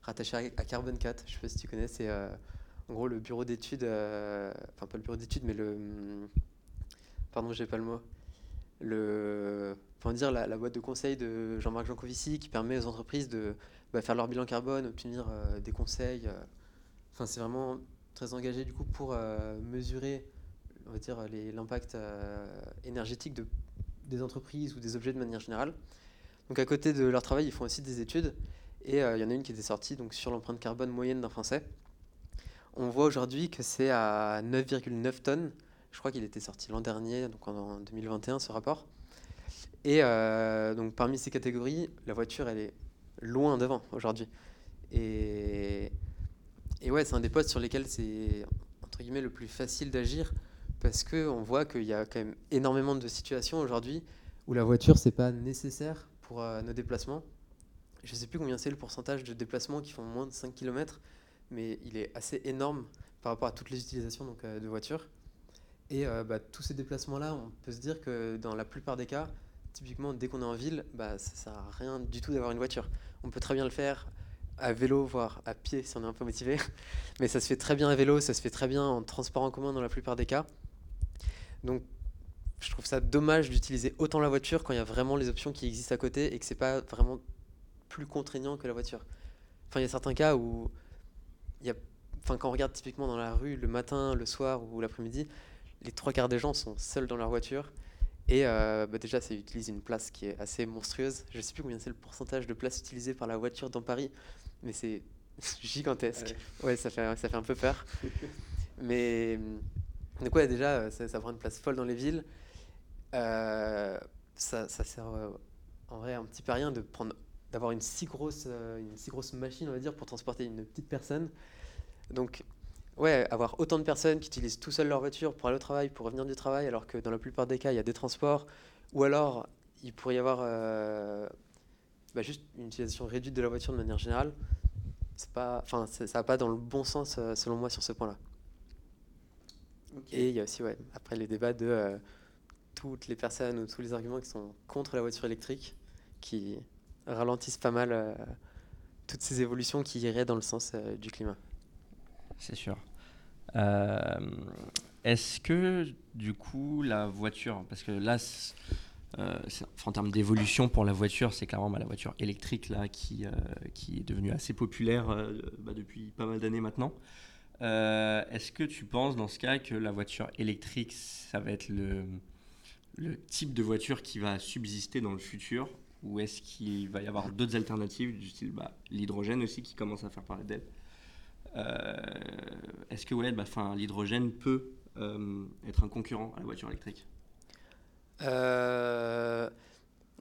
rattaché à, Carbon 4, je ne sais pas si tu connais, c'est en gros, le bureau d'études, enfin pas le bureau d'études, mais le, pardon, j'ai pas le mot, le, dire la, boîte de conseil de Jean-Marc Jancovici qui permet aux entreprises de bah, faire leur bilan carbone, obtenir des conseils. Enfin, c'est vraiment très engagé du coup pour mesurer, on va dire, l'impact énergétique de, des entreprises ou des objets de manière générale. Donc à côté de leur travail, ils font aussi des études. Et il y en a une qui était sortie donc, sur l'empreinte carbone moyenne d'un Français on voit aujourd'hui que c'est à 9,9 tonnes. Je crois qu'il était sorti l'an dernier, donc en 2021, ce rapport. Et euh, donc parmi ces catégories, la voiture, elle est loin devant aujourd'hui. Et, et ouais, c'est un des postes sur lesquels c'est entre guillemets le plus facile d'agir parce qu'on voit qu'il y a quand même énormément de situations aujourd'hui où la voiture, c'est pas nécessaire pour euh, nos déplacements. Je sais plus combien c'est le pourcentage de déplacements qui font moins de 5 km mais il est assez énorme par rapport à toutes les utilisations donc, euh, de voitures. Et euh, bah, tous ces déplacements-là, on peut se dire que dans la plupart des cas, typiquement dès qu'on est en ville, bah, ça sert à rien du tout d'avoir une voiture. On peut très bien le faire à vélo, voire à pied si on est un peu motivé. Mais ça se fait très bien à vélo, ça se fait très bien en transport en commun dans la plupart des cas. Donc je trouve ça dommage d'utiliser autant la voiture quand il y a vraiment les options qui existent à côté et que c'est pas vraiment plus contraignant que la voiture. Enfin, il y a certains cas où y a, enfin, quand on regarde typiquement dans la rue le matin, le soir ou l'après-midi, les trois quarts des gens sont seuls dans leur voiture. Et euh, bah déjà, ça utilise une place qui est assez monstrueuse. Je ne sais plus combien c'est le pourcentage de place utilisée par la voiture dans Paris, mais c'est gigantesque. Ouais. ça, fait, ça fait un peu peur. mais donc ouais, déjà, ça, ça, prend une place folle dans les villes. Euh, ça, ça, sert euh, en vrai un petit peu à rien de prendre d'avoir une si grosse une si grosse machine on va dire pour transporter une petite personne donc, ouais, avoir autant de personnes qui utilisent tout seul leur voiture pour aller au travail, pour revenir du travail, alors que dans la plupart des cas, il y a des transports, ou alors il pourrait y avoir euh, bah, juste une utilisation réduite de la voiture de manière générale. C'est pas, enfin, ça va pas dans le bon sens euh, selon moi sur ce point-là. Et il y a aussi, ouais, après les débats de euh, toutes les personnes ou tous les arguments qui sont contre la voiture électrique, qui ralentissent pas mal toutes ces évolutions qui iraient dans le sens du climat. C'est sûr. Est-ce que du coup la voiture, parce que là, en termes d'évolution pour la voiture, c'est clairement bah, la voiture électrique là qui, qui est devenue assez populaire bah, depuis pas mal d'années maintenant. Euh, est-ce que tu penses dans ce cas que la voiture électrique, ça va être le, type de voiture qui va subsister dans le futur? Ou est-ce qu'il va y avoir d'autres alternatives, du style bah, l'hydrogène aussi qui commence à faire parler d'elle? euh, Est-ce que ouais, bah, l'hydrogène peut euh, être un concurrent à la voiture électrique?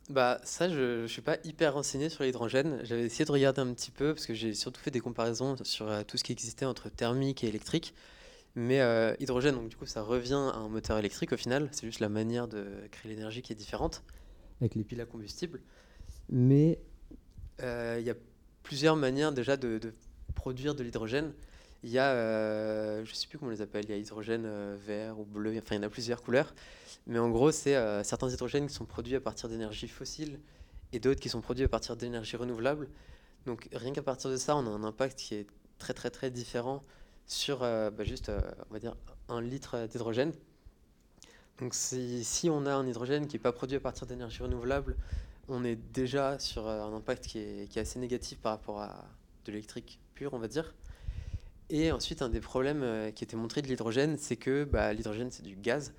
Bah ça, je, ne suis pas hyper renseigné sur l'hydrogène. J'avais essayé de regarder un petit peu parce que j'ai surtout fait des comparaisons sur euh, tout ce qui existait entre thermique et électrique. Mais euh, hydrogène, donc du coup, ça revient à un moteur électrique au final. C'est juste la manière de créer l'énergie qui est différente avec les piles à combustible. Mais euh, il y a plusieurs manières déjà de, produire de l'hydrogène. Il y a, je sais plus comment on les appelle, il y a hydrogène vert ou bleu, enfin il y en a plusieurs couleurs. Mais en gros, c'est euh, certains hydrogènes qui sont produits à partir d'énergie fossile et d'autres qui sont produits à partir d'énergie renouvelable. Donc rien qu'à partir de ça, on a un impact qui est très très très différent sur euh, bah, juste, euh, on va dire, un litre d'hydrogène. Donc si, si, on a un hydrogène qui n'est pas produit à partir d'énergie renouvelable, on est déjà sur un impact qui est, qui est assez négatif par rapport à de l'électrique on va dire. Et ensuite, un des problèmes qui était montré de l'hydrogène, c'est que bah, l'hydrogène, c'est du gaz.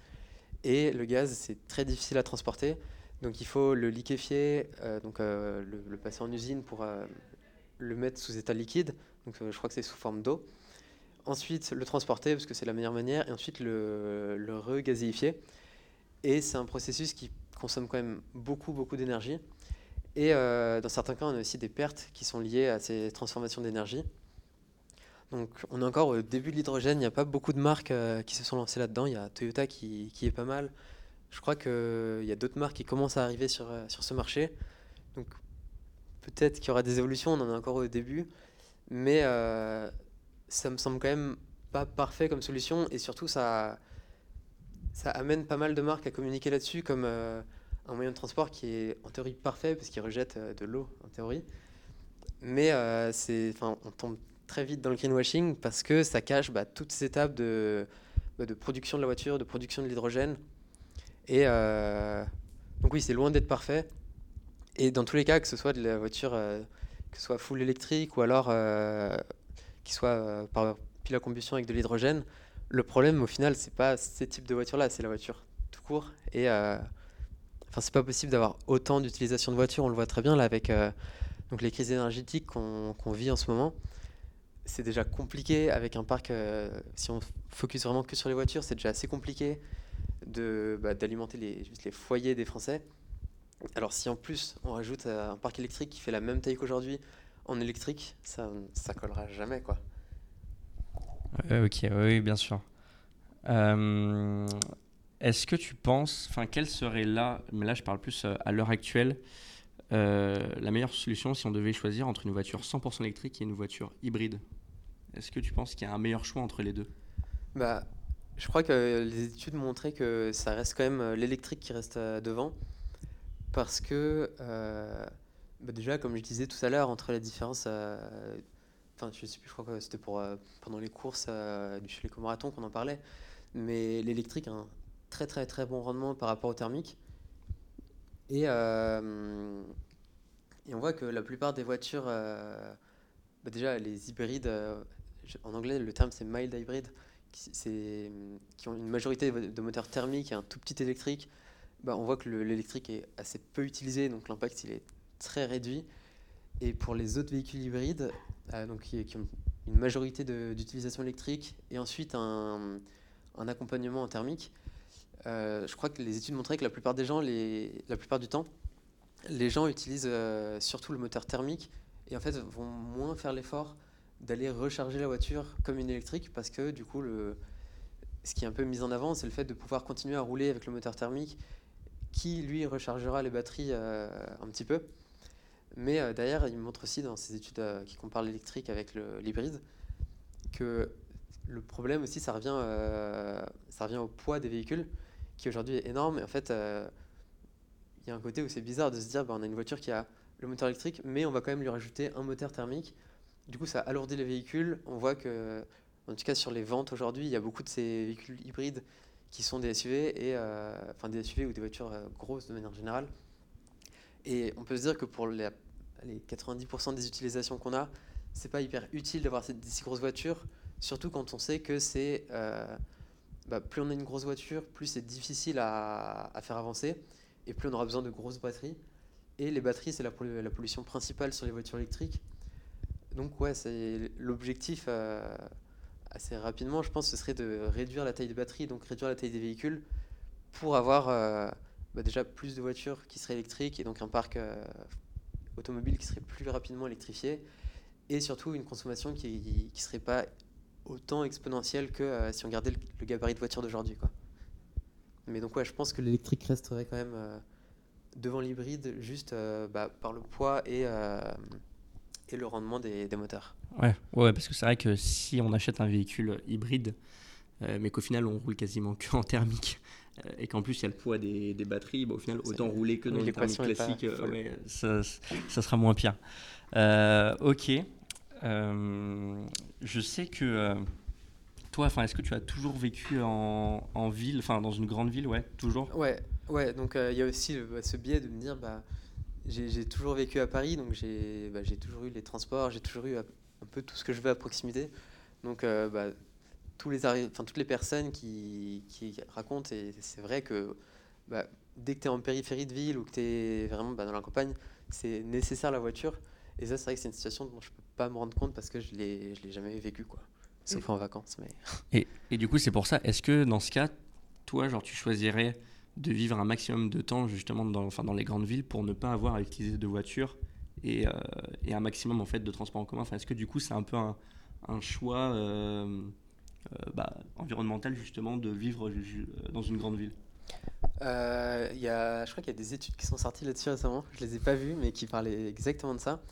Et le gaz, c'est très difficile à transporter. Donc il faut le liquéfier, euh, donc euh, le, passer en usine pour euh, le mettre sous état liquide. Donc je crois que c'est sous forme d'eau. Ensuite le transporter parce que c'est la meilleure manière. Et ensuite le, le regazéifier. Et c'est un processus qui consomme quand même beaucoup beaucoup d'énergie. Et dans certains cas, on a aussi des pertes qui sont liées à ces transformations d'énergie. Donc on est encore au début de l'hydrogène, il n'y a pas beaucoup de marques euh, qui se sont lancées là-dedans. Il y a Toyota qui, est pas mal. Je crois qu'il y a d'autres marques qui commencent à arriver sur, euh, sur ce marché. Donc peut-être qu'il y aura des évolutions, on en est encore au début. Mais euh, ça me semble quand même pas parfait comme solution. Et surtout, ça, ça amène pas mal de marques à communiquer là-dessus comme un moyen de transport qui est en théorie parfait parce qu'il rejette de l'eau en théorie. Mais c'est, on tombe très vite dans le greenwashing parce que ça cache bah, toutes ces étapes de, bah, de production de la voiture, de production de l'hydrogène. Et euh, donc oui, c'est loin d'être parfait. Et dans tous les cas, que ce soit de la voiture, euh, que ce soit full électrique ou alors euh, qu'il soit par pile à combustion avec de l'hydrogène, le problème au final, c'est pas ces types de voitures-là, c'est la voiture tout court. Et enfin, c'est pas possible d'avoir autant d'utilisation de voitures. On le voit très bien là avec donc les crises énergétiques qu'on vit en ce moment c'est déjà compliqué avec un parc, euh, si on focus vraiment que sur les voitures, c'est déjà assez compliqué bah, d'alimenter les, les foyers des Français. Alors si en plus on rajoute euh, un parc électrique qui fait la même taille qu'aujourd'hui en électrique, ça, ça collera jamais quoi. ok, oui, bien sûr. Euh, est-ce que tu penses, enfin, quelle serait là, mais là je parle plus à l'heure actuelle, la meilleure solution si on devait choisir entre une voiture 100% électrique et une voiture hybride? Est-ce que tu penses qu'il y a un meilleur choix entre les deux? Bah, Je crois que les études montraient que ça reste quand même euh, l'électrique qui reste euh, devant. Parce que, euh, bah déjà, comme je disais tout à l'heure, entre les différences. Enfin, je sais plus, je crois que c'était pour, pendant les courses du chez les marathon qu'on en parlait. Mais l'électrique un très très très bon rendement par rapport au thermique. Et, et on voit que la plupart des voitures. Bah déjà, les hybrides en anglais, le terme c'est mild hybrid, qui, qui ont une majorité de moteurs thermiques et un tout petit électrique. Bah, on voit que l'électrique est assez peu utilisé, donc l'impact il est très réduit. Et pour les autres véhicules hybrides, euh, donc qui, ont une majorité d'utilisation électrique et ensuite un, un accompagnement en thermique, euh, je crois que les études montraient que la plupart des gens, la plupart du temps, les gens utilisent euh, surtout le moteur thermique et en fait vont moins faire l'effort d'aller recharger la voiture comme une électrique parce que du coup, ce qui est un peu mis en avant, c'est le fait de pouvoir continuer à rouler avec le moteur thermique qui, lui, rechargera les batteries euh, un petit peu. Mais euh, derrière, il montre aussi dans ses études qui comparent l'électrique avec l'hybride que le problème aussi, ça revient au poids des véhicules qui aujourd'hui est énorme. Et en fait, il y a un côté où c'est bizarre de se dire bah, on a une voiture qui a le moteur électrique, mais on va quand même lui rajouter un moteur thermique. Du coup, ça alourdit les véhicules. On voit que, en tout cas, sur les ventes aujourd'hui, il y a beaucoup de ces véhicules hybrides qui sont des SUV, et, euh, enfin des SUV ou des voitures euh, grosses de manière générale. Et on peut se dire que pour les, les 90% des utilisations qu'on a, c'est pas hyper utile d'avoir ces, si grosses voitures, surtout quand on sait que c'est euh, bah, plus on a une grosse voiture, plus c'est difficile à, faire avancer, et plus on aura besoin de grosses batteries. Et les batteries, c'est la, la, pollution principale sur les voitures électriques. Donc ouais, c'est l'objectif euh, assez rapidement, je pense, ce serait de réduire la taille des batteries, donc réduire la taille des véhicules, pour avoir euh, bah, déjà plus de voitures qui seraient électriques, et donc un parc euh, automobile qui serait plus rapidement électrifié, et surtout une consommation qui ne serait pas autant exponentielle que euh, si on gardait le, le gabarit de voiture d'aujourd'hui. Quoi. Mais donc ouais, je pense que l'électrique resterait quand même euh, devant l'hybride juste euh, bah, par le poids et, et le rendement des, des, moteurs. Ouais, ouais, parce que c'est vrai que si on achète un véhicule hybride, mais qu'au final on roule quasiment que en thermique, et qu'en plus il y a le poids des, des batteries, bah, au final autant rouler que dans une thermique classique, ouais, ça, ça, sera moins pire. ok. Euh, je sais que euh, toi, enfin, est-ce que tu as toujours vécu en, ville, enfin dans une grande ville, ouais, toujours? Ouais, ouais. Donc il euh, y a aussi le, ce biais de me dire, bah, j'ai toujours vécu à Paris, donc j'ai bah, toujours eu les transports, j'ai toujours eu un peu tout ce que je veux à proximité. Donc bah, toutes les personnes qui, racontent, et c'est vrai que bah, dès que tu es en périphérie de ville ou que tu es vraiment bah, dans la campagne, c'est nécessaire la voiture. Et ça, c'est vrai que c'est une situation dont je pas me rendre compte parce que je l'ai, je l'ai jamais vécu, quoi. Sauf et... en vacances, mais. Et, et du coup, c'est pour ça. Est-ce que dans ce cas, toi, genre, tu choisirais de vivre un maximum de temps justement dans, enfin, dans les grandes villes pour ne pas avoir à utiliser de voiture et, euh, et un maximum en fait de transport en commun? Enfin, est-ce que du coup, c'est un peu un, un choix euh, euh, bah, environnemental justement de vivre dans une grande ville? Y a, je crois qu'il y a des études qui sont sorties là-dessus récemment. Je les ai pas vues, mais qui parlaient exactement de ça.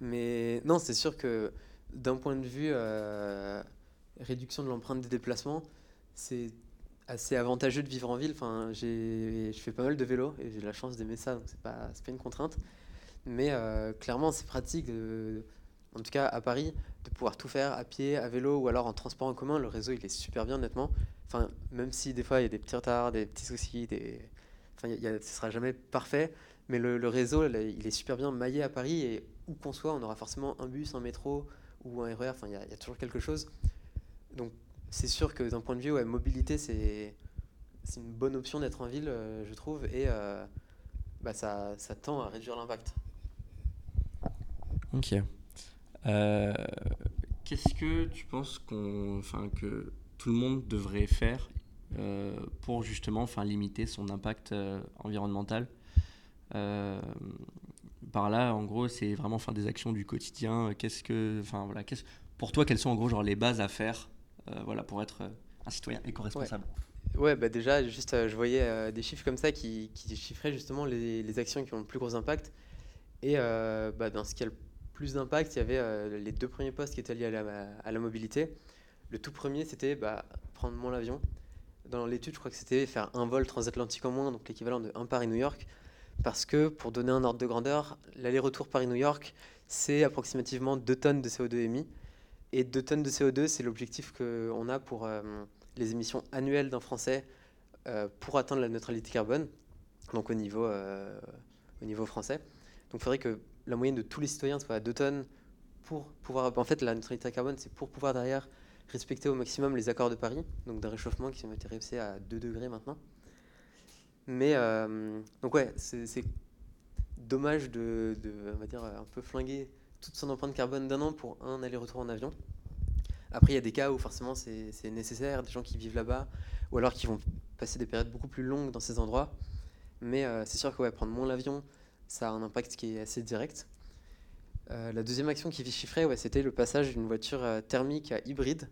Mais non, c'est sûr que d'un point de vue euh, réduction de l'empreinte des déplacements, c'est assez avantageux de vivre en ville. Enfin, je fais pas mal de vélo et j'ai la chance d'aimer ça, donc c'est pas, pas une contrainte. Mais euh, clairement, c'est pratique, en tout cas à Paris, de pouvoir tout faire à pied, à vélo ou alors en transport en commun. Le réseau, il est super bien, honnêtement. Enfin, même si des fois il y a des petits retards, des petits soucis, des... Enfin, ce sera jamais parfait, mais le, réseau, il est super bien maillé à Paris où qu'on soit, on aura forcément un bus, un métro ou un RER, enfin, il y, a, toujours quelque chose. Donc, c'est sûr que d'un point de vue ouais, mobilité, c'est une bonne option d'être en ville, euh, je trouve, et euh, bah, ça, tend à réduire l'impact. Ok. Euh, Qu'est-ce que tu penses qu'on, que tout le monde devrait faire pour justement limiter son impact environnemental? Par là, en gros, c'est vraiment faire des actions du quotidien. Qu'est-ce que, enfin voilà, qu'est-ce, pour toi, quelles sont en gros genre les bases à faire, euh, voilà, pour être un citoyen éco-responsable Ouais. bah déjà, juste, euh, je voyais euh, des chiffres comme ça qui, qui chiffraient justement les, les, actions qui ont le plus gros impact. Et bah, dans ce qui a le plus d'impact, il y avait les deux premiers postes qui étaient liés à la, à la mobilité. Le tout premier, c'était bah, prendre moins l'avion. Dans l'étude, je crois que c'était faire un vol transatlantique en moins, donc l'équivalent de un Paris-New York. Parce que, pour donner un ordre de grandeur, l'aller-retour Paris-New York, c'est approximativement 2 tonnes de CO2 émis. Et 2 tonnes de CO2, c'est l'objectif qu'on a pour euh, les émissions annuelles d'un Français euh, pour atteindre la neutralité carbone, donc au niveau, euh, au niveau français. Donc il faudrait que la moyenne de tous les citoyens soit à 2 tonnes pour pouvoir... En fait, la neutralité carbone, c'est pour pouvoir derrière respecter au maximum les accords de Paris, donc d'un réchauffement qui été réussis à 2 degrés maintenant. Mais euh, donc ouais, c'est dommage de, on va dire, un peu flinguer toute son empreinte carbone d'un an pour un aller-retour en avion. Après, il y a des cas où forcément c'est nécessaire, des gens qui vivent là-bas, ou alors qui vont passer des périodes beaucoup plus longues dans ces endroits. Mais euh, c'est sûr que ouais, prendre moins l'avion, ça a un impact qui est assez direct. Euh, la deuxième action qui chiffrait, ouais, c'était le passage d'une voiture thermique à hybride.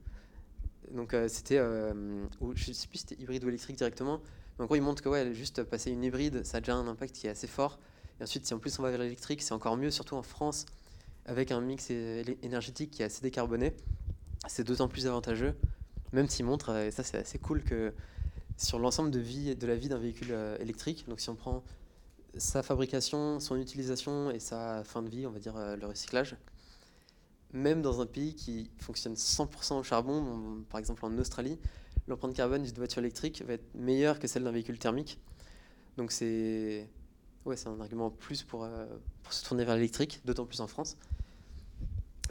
Donc c'était, je ne sais plus si c'était hybride ou électrique directement. En gros, il montre que ouais, juste passer une hybride, ça a déjà un impact qui est assez fort. Et ensuite, si en plus on va vers l'électrique, c'est encore mieux, surtout en France, avec un mix énergétique qui est assez décarboné. C'est d'autant plus avantageux. Même s'il montre, et ça c'est assez cool, que sur l'ensemble de, vie, de la vie d'un véhicule électrique, donc si on prend sa fabrication, son utilisation et sa fin de vie, on va dire le recyclage. Même dans un pays qui fonctionne 100% au charbon, par exemple en Australie, l'empreinte carbone d'une voiture électrique va être meilleure que celle d'un véhicule thermique. Donc c'est ouais, un argument en plus pour, pour se tourner vers l'électrique, d'autant plus en France.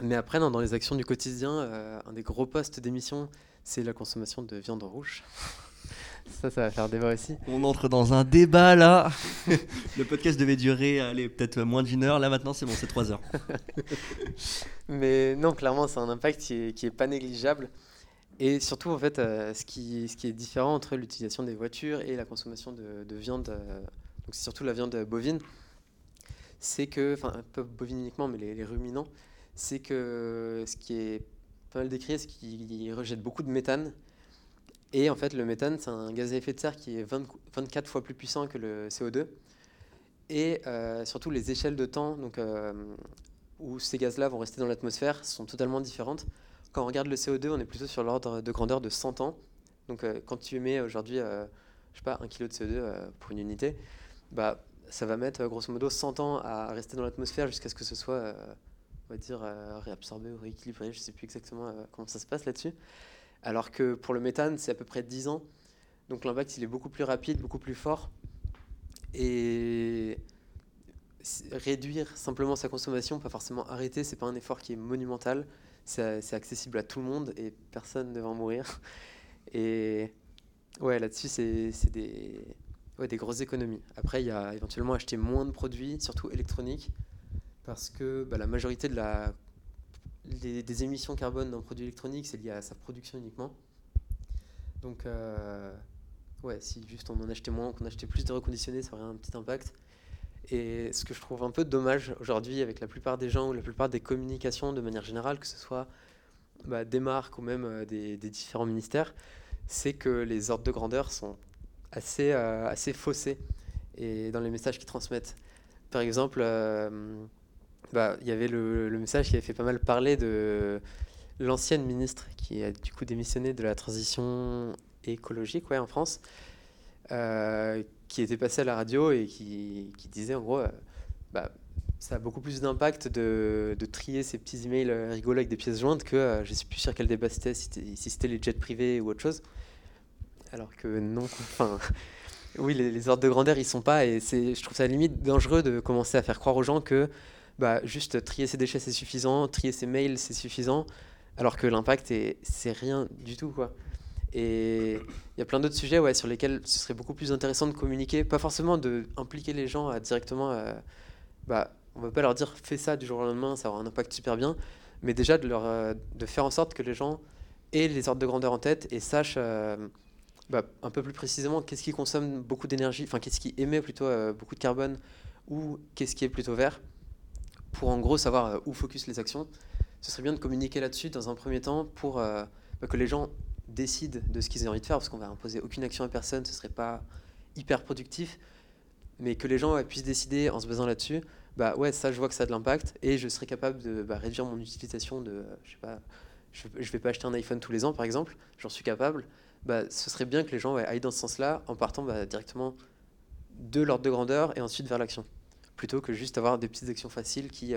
Mais après, dans les actions du quotidien, euh, un des gros postes d'émission, c'est la consommation de viande rouge. ça, ça va faire débat aussi. On entre dans un débat là. le podcast devait durer, peut-être moins d'une heure. Là, maintenant, c'est bon, c'est trois heures. Mais non, clairement, c'est un impact qui est, pas négligeable. Et surtout, en fait, euh, ce, qui, est différent entre l'utilisation des voitures et la consommation de, viande, euh, donc c'est surtout la viande bovine, c'est que, enfin, pas bovine uniquement, mais les ruminants, c'est que ce qui est pas mal décrit, c'est qu'il rejette beaucoup de méthane. Et en fait, le méthane, c'est un gaz à effet de serre qui est 24 fois plus puissant que le CO2. Et euh, surtout, les échelles de temps où ces gaz-là vont rester dans l'atmosphère sont totalement différentes. Quand on regarde le CO2, on est plutôt sur l'ordre de grandeur de 100 ans. Donc, euh, quand tu émets aujourd'hui, je sais pas, 1 kg de CO2 pour une unité, bah, ça va mettre grosso modo 100 ans à rester dans l'atmosphère jusqu'à ce que ce soit va dire, euh, réabsorber ou rééquilibrer. Je ne sais plus exactement euh, comment ça se passe là-dessus. Alors que pour le méthane, c'est à peu près 10 ans. Donc l'impact, il est beaucoup plus rapide, beaucoup plus fort. Et réduire simplement sa consommation, pas forcément arrêter, c'est pas un effort qui est monumental. C'est accessible à tout le monde et personne ne va en mourir. Et ouais, là-dessus, c'est des, ouais, des grosses économies. Après, il y a éventuellement acheter moins de produits, surtout électroniques, parce que bah, la majorité de la, des émissions carbone d'un produit électronique, c'est lié à sa production uniquement. Donc, euh, ouais, si juste on en achetait moins, qu'on achetait plus de reconditionnés, ça aurait un petit impact. Et ce que je trouve un peu dommage aujourd'hui avec la plupart des gens ou la plupart des communications de manière générale, que ce soit bah, des marques ou même euh, des, différents ministères, c'est que les ordres de grandeur sont assez, euh, assez faussés et dans les messages qu'ils transmettent. Par exemple, bah, il y avait le, message qui avait fait pas mal parler de l'ancienne ministre qui a du coup démissionné de la transition écologique en France, euh, qui était passée à la radio et qui, disait en gros, euh, bah, ça a beaucoup plus d'impact de, trier ces petits emails rigolos avec des pièces jointes que euh, je ne sais plus sur quel débat si c'était les jets privés ou autre chose. Alors que non, enfin, oui, les, ordres de grandeur, ils sont pas, et je trouve ça limite dangereux de commencer à faire croire aux gens que bah, juste trier ses déchets, c'est suffisant, trier ses mails, c'est suffisant, alors que l'impact, c'est rien du tout. Quoi. Et il y a plein d'autres sujets ouais, sur lesquels ce serait beaucoup plus intéressant de communiquer, pas forcément d'impliquer les gens directement. Euh, bah, on ne va pas leur dire fais ça du jour au lendemain, ça aura un impact super bien, mais déjà de, leur, euh, de faire en sorte que les gens aient les ordres de grandeur en tête et sachent euh, bah, un peu plus précisément qu'est-ce qui consomme beaucoup d'énergie, enfin qu'est-ce qui émet plutôt beaucoup de carbone ou qu'est-ce qui est plutôt vert pour en gros savoir où focus les actions, ce serait bien de communiquer là-dessus dans un premier temps pour bah, que les gens décident de ce qu'ils ont envie de faire, parce qu'on va imposer aucune action à personne, ce serait pas hyper productif, mais que les gens puissent décider en se basant là-dessus, bah ouais, ça je vois que ça a de l'impact, et je serais capable de bah, réduire mon utilisation de, je sais pas, je, vais pas acheter un iPhone tous les ans par exemple, j'en suis capable, bah, ce serait bien que les gens aillent dans ce sens-là en partant bah, directement de l'ordre de grandeur et ensuite vers l'action. Plutôt que juste avoir des petites actions faciles qui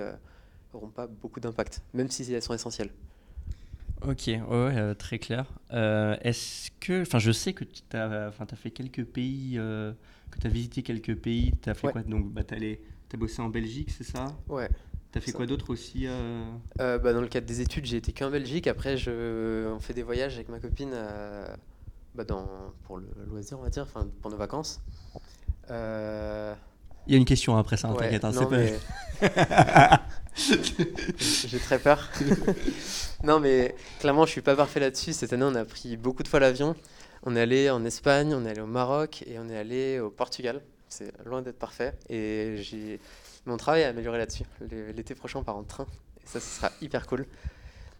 n'auront euh, pas beaucoup d'impact, même si elles sont essentielles. Ok, ouais, euh, très clair. Euh, est-ce que, enfin, je sais que tu as, as, fait quelques pays, que tu as visité quelques pays, tu as fait quoi? Donc, bah, tu as bossé en Belgique, c'est ça? Ouais. Tu as fait quoi d'autre aussi bah, Dans le cadre des études, j'ai été qu'en Belgique. Après, je, on fait des voyages avec ma copine bah, dans, pour le loisir, on va dire, enfin, pour nos vacances. Il y a une question après ça, hein, t'inquiète. Hein, J'ai très peur. non, mais clairement, je suis pas parfait là-dessus. Cette année, on a pris beaucoup de fois l'avion. On est allé en Espagne, on est allé au Maroc et on est allé au Portugal. C'est loin d'être parfait. Et j'ai mon travail à améliorer là-dessus. L'été prochain, on part en train. Et ça, ce sera hyper cool.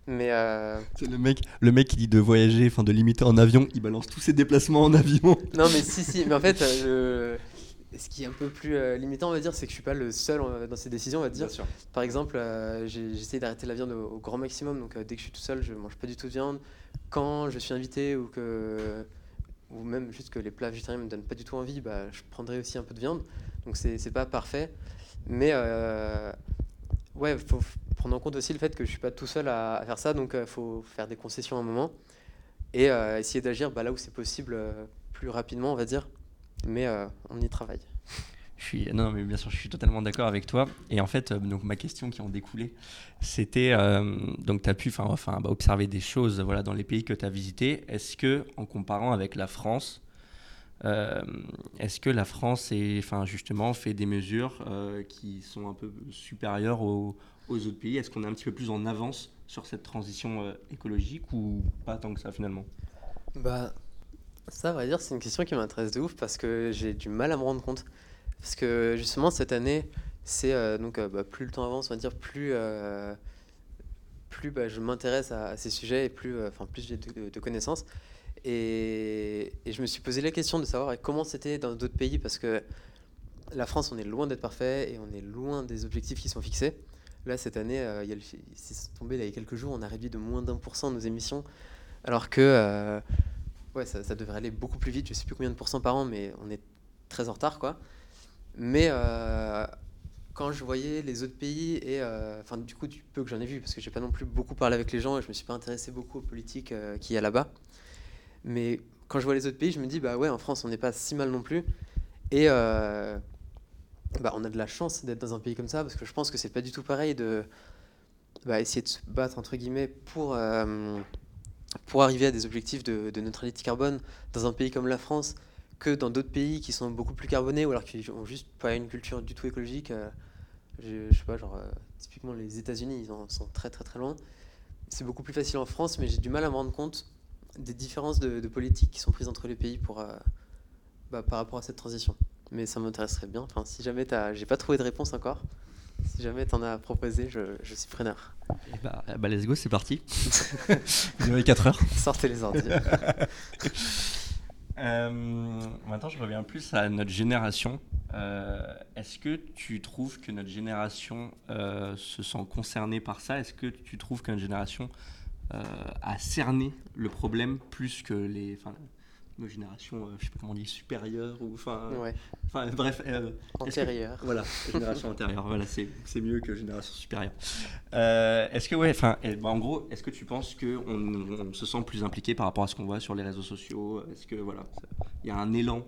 Mais euh... le mec, le mec qui dit de voyager, enfin de limiter en avion, il balance tous ses déplacements en avion. Non, mais si, si. Mais en fait, euh, ce qui est un peu plus euh, limitant, on va dire, c'est que je suis pas le seul euh, dans ces décisions, on va dire. Par exemple, euh, j'ai essayé d'arrêter la viande au, grand maximum, donc dès que je suis tout seul, je mange pas du tout de viande. Quand je suis invité ou que ou même juste que les plats végétariens me donnent pas du tout envie, bah, je prendrai aussi un peu de viande. Donc c'est pas parfait. Mais ouais, il faut prendre en compte aussi le fait que je suis pas tout seul à, faire ça, donc il faut faire des concessions à un moment et essayer d'agir bah, là où c'est possible plus rapidement, on va dire. Mais on y travaille. Je suis, non, mais bien sûr, je suis totalement d'accord avec toi. Et en fait, donc ma question qui en découlait, c'était donc tu as pu enfin, bah, observer des choses voilà, dans les pays que tu as visités. Est-ce que, en comparant avec la France, euh, est-ce que la France est, enfin, justement fait des mesures euh, qui sont un peu supérieures aux, autres pays? Est-ce qu'on est un petit peu plus en avance sur cette transition euh, écologique ou pas tant que ça finalement? Bah, ça, va dire, c'est une question qui m'intéresse de ouf parce que j'ai du mal à me rendre compte. Parce que justement, cette année, c'est donc bah, plus le temps avance, on va dire, plus, plus bah, je m'intéresse à, ces sujets et plus, enfin, plus j'ai de connaissances. Et, je me suis posé la question de savoir comment c'était dans d'autres pays, parce que la France, on est loin d'être parfait et on est loin des objectifs qui sont fixés. Là, cette année, euh, il tombé il y a quelques jours, on a réduit de moins d'un pour cent nos émissions, alors que euh, ouais, ça, devrait aller beaucoup plus vite. Je sais plus combien de pourcents par an, mais on est très en retard, quoi. Mais euh, quand je voyais les autres pays et enfin du coup du peu que j'en ai vu, parce que j'ai pas non plus beaucoup parlé avec les gens et je me suis pas intéressé beaucoup aux politiques qu'il y a là-bas. Mais quand je vois les autres pays, je me dis, bah ouais, en France, on n'est pas si mal non plus. Et euh, bah, on a de la chance d'être dans un pays comme ça, parce que je pense que c'est pas du tout pareil de bah, essayer de se battre, entre guillemets, pour, euh, pour arriver à des objectifs de, neutralité carbone dans un pays comme la France que dans d'autres pays qui sont beaucoup plus carbonés ou alors qui ont juste pas une culture du tout écologique. Euh, je, je, sais pas, genre, typiquement les États-Unis, ils en sont très très très loin. C'est beaucoup plus facile en France, mais j'ai du mal à me rendre compte des différences de, de, politique qui sont prises entre les pays pour, euh, bah, par rapport à cette transition. Mais ça m'intéresserait bien. Enfin, si jamais j'ai pas trouvé de réponse encore. Si jamais tu en as proposé, je, je suis preneur. Et bah, bah, let's go, c'est parti. Vous avez 4 heures. Sortez les ordi. euh, maintenant, je reviens plus à notre génération. Euh, Est-ce que tu trouves que notre génération euh, se sent concernée par ça? Est-ce que tu trouves que notre génération à cerner le problème plus que les nos générations, euh, je sais pas comment on dit, supérieures ou enfin, enfin bref, euh, antérieure. Voilà, génération antérieure. Voilà, c'est, mieux que génération supérieure. Euh, est-ce que ouais, enfin, bah, en gros, est-ce que tu penses que on, se sent plus impliqué par rapport à ce qu'on voit sur les réseaux sociaux? Est-ce que voilà, il y a un élan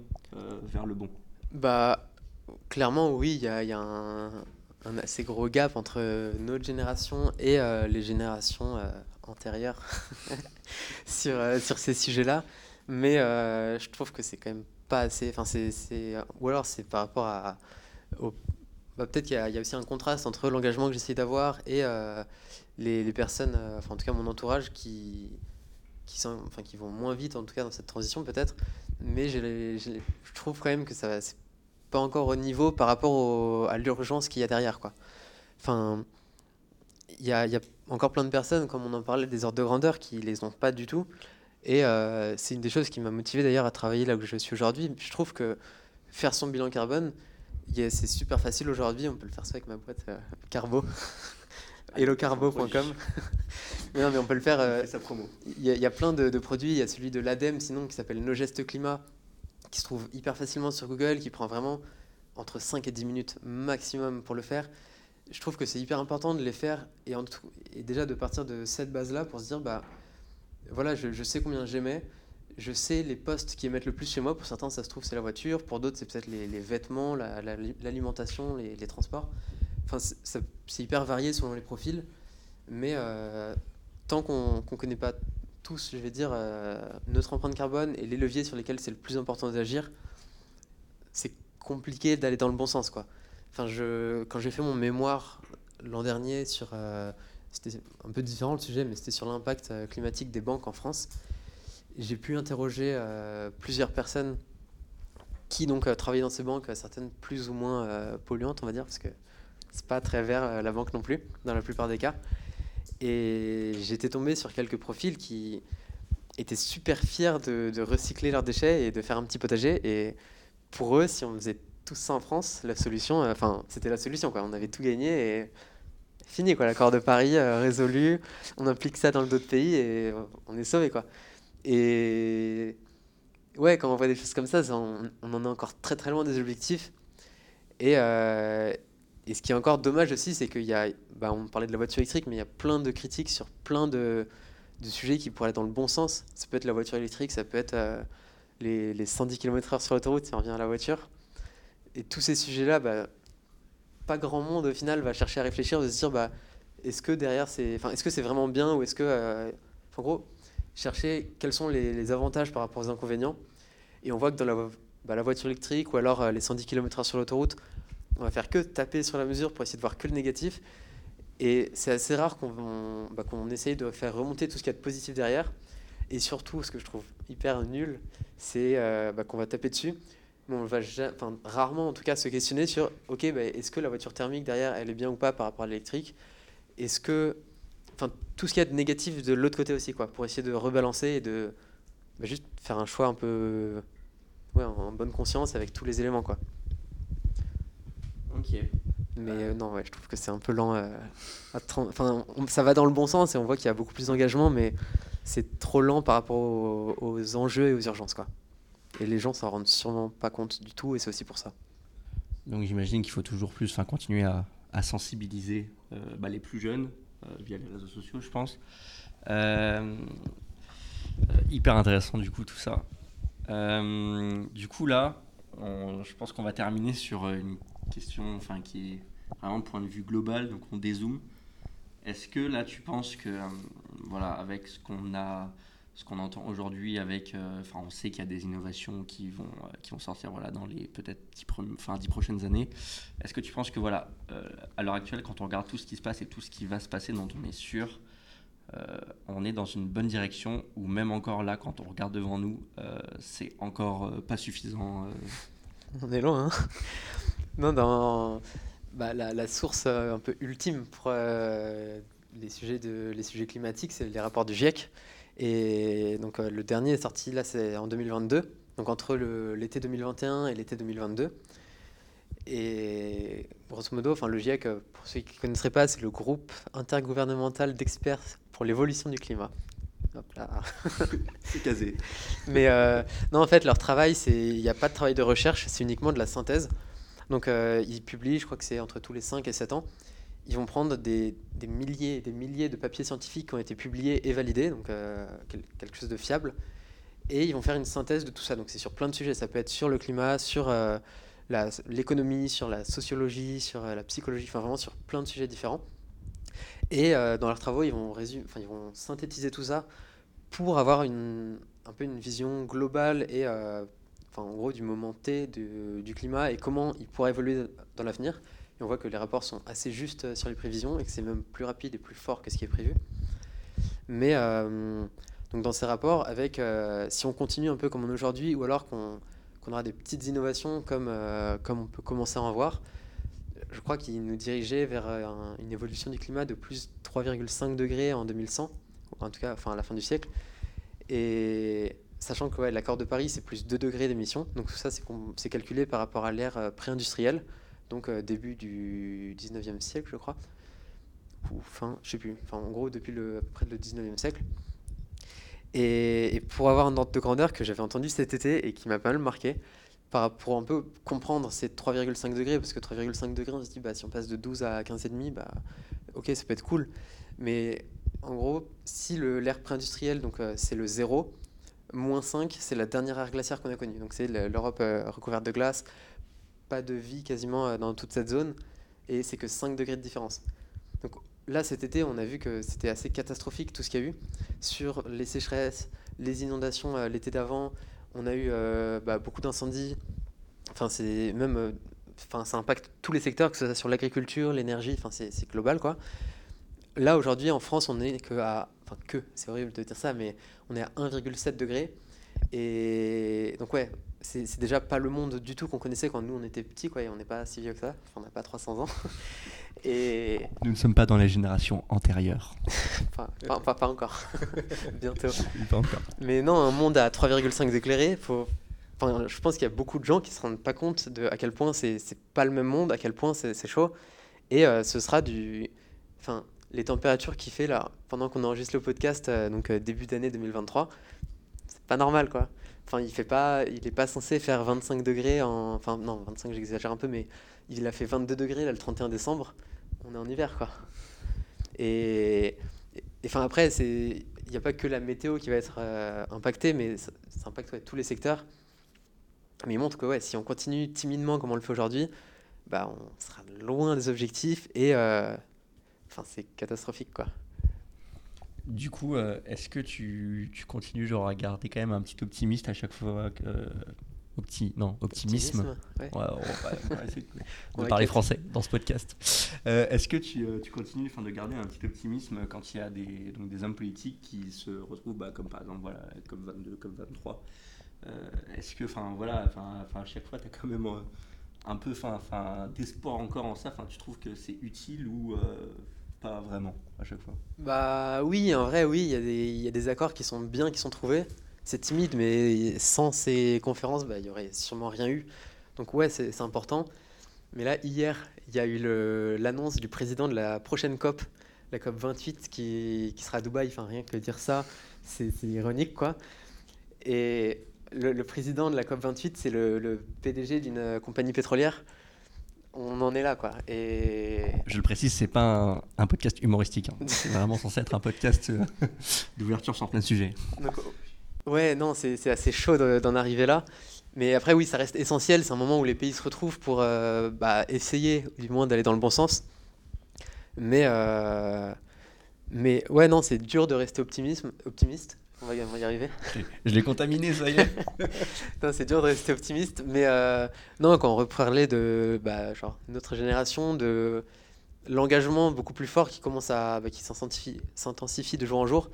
vers le bon? Bah, clairement oui, il y a, y a un, un, assez gros gap entre notre génération et les générations antérieure sur, euh, sur ces sujets-là. Mais euh, je trouve que c'est quand même pas assez. Enfin, c'est, ou alors c'est par rapport à. Bah, peut-être qu'il y, a aussi un contraste entre l'engagement que j'essaie d'avoir et euh, les, personnes, enfin en tout cas mon entourage, qui, qui, sont, enfin, qui vont moins vite en tout cas dans cette transition peut-être. Mais je trouve quand même que ça c'est pas encore au niveau par rapport à l'urgence qu'il y a derrière. Quoi. Enfin, il y a, y a encore plein de personnes, comme on en parlait, des ordres de grandeur qui les ont pas du tout. Et euh, c'est une des choses qui m'a motivé d'ailleurs à travailler là où je suis aujourd'hui. Je trouve que faire son bilan carbone, c'est super facile aujourd'hui. On peut le faire ça avec ma boîte euh, Carbo. hellocarbo.com. mais non, mais on peut le faire. Euh, sa promo. Il y, a plein de, de, produits. Il y a celui de l'ADEME, sinon, qui s'appelle Nos Gestes Climat, qui se trouve hyper facilement sur Google, qui prend vraiment entre 5 et 10 minutes maximum pour le faire je trouve que c'est hyper important de les faire et, en tout, et déjà de partir de cette base-là pour se dire, bah voilà, je, sais combien j'aimais, je sais les postes qui émettent le plus chez moi. Pour certains, ça se trouve, c'est la voiture. Pour d'autres, c'est peut-être les, vêtements, l'alimentation, la, les, les, transports. Enfin, c'est hyper varié selon les profils. Mais euh, tant qu'on ne connaît pas tous, je vais dire, euh, notre empreinte carbone et les leviers sur lesquels c'est le plus important d'agir, c'est compliqué d'aller dans le bon sens, quoi. Enfin, je, quand j'ai fait mon mémoire l'an dernier sur. Euh, c'était un peu différent le sujet, mais c'était sur l'impact euh, climatique des banques en France. J'ai pu interroger euh, plusieurs personnes qui donc travaillaient dans ces banques, certaines plus ou moins polluantes, on va dire, parce que c'est pas très vert la banque non plus, dans la plupart des cas. Et j'étais tombé sur quelques profils qui étaient super fiers de, recycler leurs déchets et de faire un petit potager. Et pour eux, si on faisait tout ça en France, la solution, euh, enfin, c'était la solution, quoi. On avait tout gagné et fini, quoi. L'accord de Paris euh, résolu, on applique ça dans d'autres pays et on est sauvé, quoi. Et ouais, quand on voit des choses comme ça, on, en est encore très très loin des objectifs. Et, euh, et ce qui est encore dommage aussi, c'est qu'il y a, bah, on parlait de la voiture électrique, mais il y a plein de critiques sur plein de, de sujets qui pourraient aller dans le bon sens. Ça peut être la voiture électrique, ça peut être euh, les, les 110 km/h sur l'autoroute, si on revient à la voiture. Et tous ces sujets-là, bah, pas grand monde au final va chercher à réfléchir, de se dire, bah, est-ce que derrière c'est, enfin, est-ce que c'est vraiment bien ou est-ce que, euh, en gros, chercher quels sont les, les avantages par rapport aux inconvénients. Et on voit que dans la, bah, la voiture électrique ou alors euh, les 110 km/h sur l'autoroute, on va faire que taper sur la mesure pour essayer de voir que le négatif. Et c'est assez rare qu'on bah, qu'on essaye de faire remonter tout ce qu'il y a de positif derrière. Et surtout, ce que je trouve hyper nul, c'est euh, bah, qu'on va taper dessus. On va enfin, rarement, en tout cas, se questionner sur ok, bah, est-ce que la voiture thermique derrière, elle est bien ou pas par rapport à l'électrique? Est-ce que. Enfin, tout ce qu'il y a de négatif de l'autre côté aussi, quoi, pour essayer de rebalancer et de bah, juste faire un choix un peu. Ouais, en bonne conscience avec tous les éléments, quoi. Ok. Mais euh, non, ouais, je trouve que c'est un peu lent. euh, à 30 Enfin, on- ça va dans le bon sens et on voit qu'il y a beaucoup plus d'engagement, mais c'est trop lent par rapport aux, aux enjeux et aux urgences, quoi. Et les gens s'en rendent sûrement pas compte du tout, et c'est aussi pour ça. Donc j'imagine qu'il faut toujours plus enfin, continuer à, sensibiliser euh, bah, les plus jeunes euh, via les réseaux sociaux, je pense. Euh, hyper intéressant du coup tout ça. Du coup là, je pense qu'on va terminer sur une question enfin, qui est vraiment point de vue global, donc on dézoome. Est-ce que là tu penses que voilà avec ce qu'on a ce qu'on entend aujourd'hui avec euh, enfin on sait qu'il y a des innovations qui vont euh, qui vont sortir voilà dans les peut-être 10 premi- enfin 10 prochaines années est-ce que tu penses que voilà euh, à l'heure actuelle quand on regarde tout ce qui se passe et tout ce qui va se passer dont on est sûr on est dans une bonne direction ou même encore là quand on regarde devant nous c'est encore pas suffisant. On est loin, hein Non, dans bah, la, la source un peu ultime pour les, sujets de, les sujets climatiques, c'est les rapports du GIEC. Et donc euh, le dernier est sorti là, c'est en 2022, donc entre l'été 2021 et l'été 2022. Et grosso modo, enfin, le GIEC, euh, pour ceux qui ne connaisseraient pas, c'est le groupe intergouvernemental d'experts pour l'évolution du climat. Hop là. c'est casé Mais euh, non, en fait, leur travail, c'est il n'y a pas de travail de recherche, c'est uniquement de la synthèse. Donc, euh, ils publient, je crois que c'est entre tous les 5 et 7 ans. Ils vont prendre des, milliers des milliers de papiers scientifiques qui ont été publiés et validés, donc euh, quel- quelque chose de fiable. Et ils vont faire une synthèse de tout ça. Donc, c'est sur plein de sujets. Ça peut être sur le climat, sur euh, l'économie, sur la sociologie, sur euh, la psychologie, enfin vraiment sur plein de sujets différents. Et dans leurs travaux, ils vont, synthétiser tout ça pour avoir un peu une vision globale et en gros du moment T du climat et comment il pourra évoluer dans l'avenir. On voit que les rapports sont assez justes euh, sur les prévisions et que c'est même plus rapide et plus fort que ce qui est prévu. Mais euh, donc dans ces rapports, avec euh, si on continue un peu comme on est aujourd'hui, ou alors qu'on aura des petites innovations comme, comme on peut commencer à en voir, je crois qu'il nous dirigeait vers un- une évolution du climat de plus 3,5 degrés en 2100, ou en tout cas enfin, à la fin du siècle. Et sachant que l'accord de Paris, c'est plus 2 degrés d'émission, donc tout ça, c'est calculé par rapport à l'ère pré-industrielle, donc euh, début du 19e siècle, je crois, ou fin, je sais plus, en gros depuis le, à peu près le 19e siècle. Et, pour avoir un ordre de grandeur que j'avais entendu cet été et qui m'a pas mal marqué, pour un peu comprendre ces 3,5 degrés, parce que 3,5 degrés, on se dit, bah, si on passe de 12 à 15,5, bah, ok, ça peut être cool. Mais en gros, si l'ère pré-industrielle, donc euh, c'est le zéro, moins 5, c'est la dernière ère glaciaire qu'on a connue. Donc c'est le- l'Europe euh, recouverte de glace, pas de vie quasiment euh, dans toute cette zone, et c'est que 5 degrés de différence. Donc là, cet été, on a vu que c'était assez catastrophique tout ce qu'il y a eu sur les sécheresses, les inondations euh, l'été d'avant. On a eu euh, bah, beaucoup d'incendies. Enfin, c'est même, enfin, ça impacte tous les secteurs, que ce soit sur l'agriculture, l'énergie. Enfin, c'est global, quoi. Là, aujourd'hui, en France, on est que à, que, c'est horrible de dire ça, mais on est à 1,7 degré. Et donc ouais, c'est c'est déjà pas le monde du tout qu'on connaissait quand nous on était petits, quoi. Et on n'est pas si vieux que ça. Enfin, on n'a pas 300 ans. Et nous ne sommes pas dans les générations antérieures enfin, pas, pas- pas encore. Bientôt. pas encore Mais non, un monde à 3,5 éclairé, faut... enfin, je pense qu'il y a beaucoup de gens qui se rendent pas compte de à quel point c'est c'est pas le même monde, à quel point c'est c'est chaud. Et euh, ce sera du. Enfin, les températures qu'il fait là, pendant qu'on enregistre le podcast, euh, donc euh, début d'année 2023, c'est pas normal quoi. Enfin, il fait pas, il est pas censé faire 25 degrés en. Enfin, non, 25, j'exagère un peu, mais il a fait 22 degrés là, le 31 décembre. On est en hiver, quoi. Et enfin après, il n'y a pas que la météo qui va être euh, impactée, mais ça, impacte tous les secteurs. Mais il montre que ouais, si on continue timidement comme on le fait aujourd'hui, bah, on sera loin des objectifs et euh, enfin, c'est catastrophique. quoi. Du coup, euh, est-ce que tu, tu, continues genre, à garder quand même un petit optimiste à chaque fois que, Opti non, optimisme? ouais. on va, essayer de, parler français dans ce podcast. Euh, est-ce que tu, euh, tu continues de garder un petit optimisme quand il y a des, donc, des hommes politiques qui se retrouvent, bah, comme par exemple voilà, comme 22, comme 23 euh, Est-ce que, enfin voilà, à chaque fois, tu as quand même un peu d'espoir encore en ça? Tu trouves que c'est utile ou pas vraiment à chaque fois Bah oui, en vrai, oui, il y, a des accords qui sont bien, qui sont trouvés c'est timide, mais sans ces conférences, bah, il n'y aurait sûrement rien eu. Donc ouais, c'est important. Mais là, hier, il y a eu l'annonce du président de la prochaine COP, la COP 28, qui, sera à Dubaï. Enfin, rien que dire ça, c'est ironique, quoi. Et le, président de la COP 28, c'est le, PDG d'une compagnie pétrolière. On en est là, quoi. Et... Je le précise, c'est pas un, podcast humoristique. Hein. C'est vraiment censé être un podcast euh, d'ouverture sur plein de sujets. Ouais, non, c'est assez chaud d'en arriver là. Mais après, oui, ça reste essentiel. C'est un moment où les pays se retrouvent pour euh, bah, essayer, du moins, d'aller dans le bon sens. Mais, euh, mais ouais, non, c'est dur de rester optimisme, optimiste. On va, y arriver. Je l'ai contaminé, ça y est. c'est dur de rester optimiste. Mais euh, non, quand on reparlait de bah, genre, notre génération, de l'engagement beaucoup plus fort qui commence à bah, qui s'intensifie de jour en jour,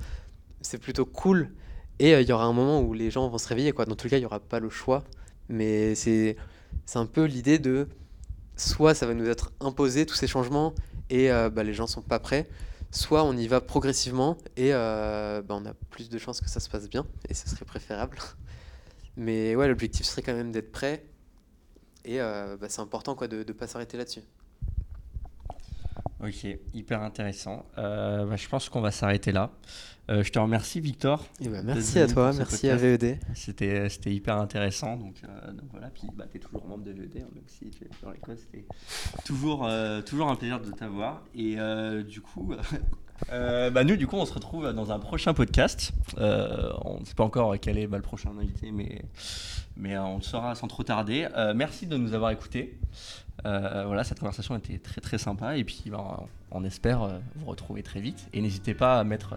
c'est plutôt cool. Et euh, il y aura un moment où les gens vont se réveiller. Quoi. Dans tous les cas, il n'y aura pas le choix. Mais c'est un peu l'idée de soit ça va nous être imposé, tous ces changements, et euh, bah, les gens sont pas prêts, soit on y va progressivement et euh, bah, on a plus de chances que ça se passe bien, et ce serait préférable. Mais ouais, l'objectif serait quand même d'être prêt, et bah, c'est important quoi, de ne pas s'arrêter là-dessus. Ok, hyper intéressant. je pense qu'on va s'arrêter là. Euh, je te remercie, Victor. Eh ben, merci à toi, merci à VED. C'était, hyper intéressant. Donc, euh, donc voilà, puis bah, tu es toujours membre de VED, hein, donc si tu es dans l'école, c'était toujours, euh, toujours un plaisir de t'avoir. Et du coup, bah, nous, du coup, on se retrouve dans un prochain podcast. on ne sait pas encore quel est bah, le prochain invité, mais, mais on le saura sans trop tarder. merci de nous avoir écoutés. Voilà, cette conversation était très très sympa et puis bah, on espère vous retrouver très vite. Et n'hésitez pas à mettre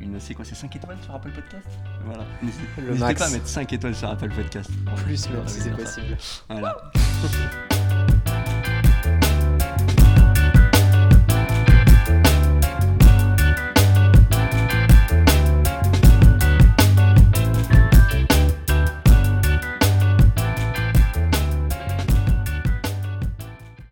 une, c'est quoi, c'est 5 étoiles sur Apple Podcast? Voilà. N'hésitez pas à mettre 5 étoiles sur Apple Podcast. Plus si c'est possible. Voilà.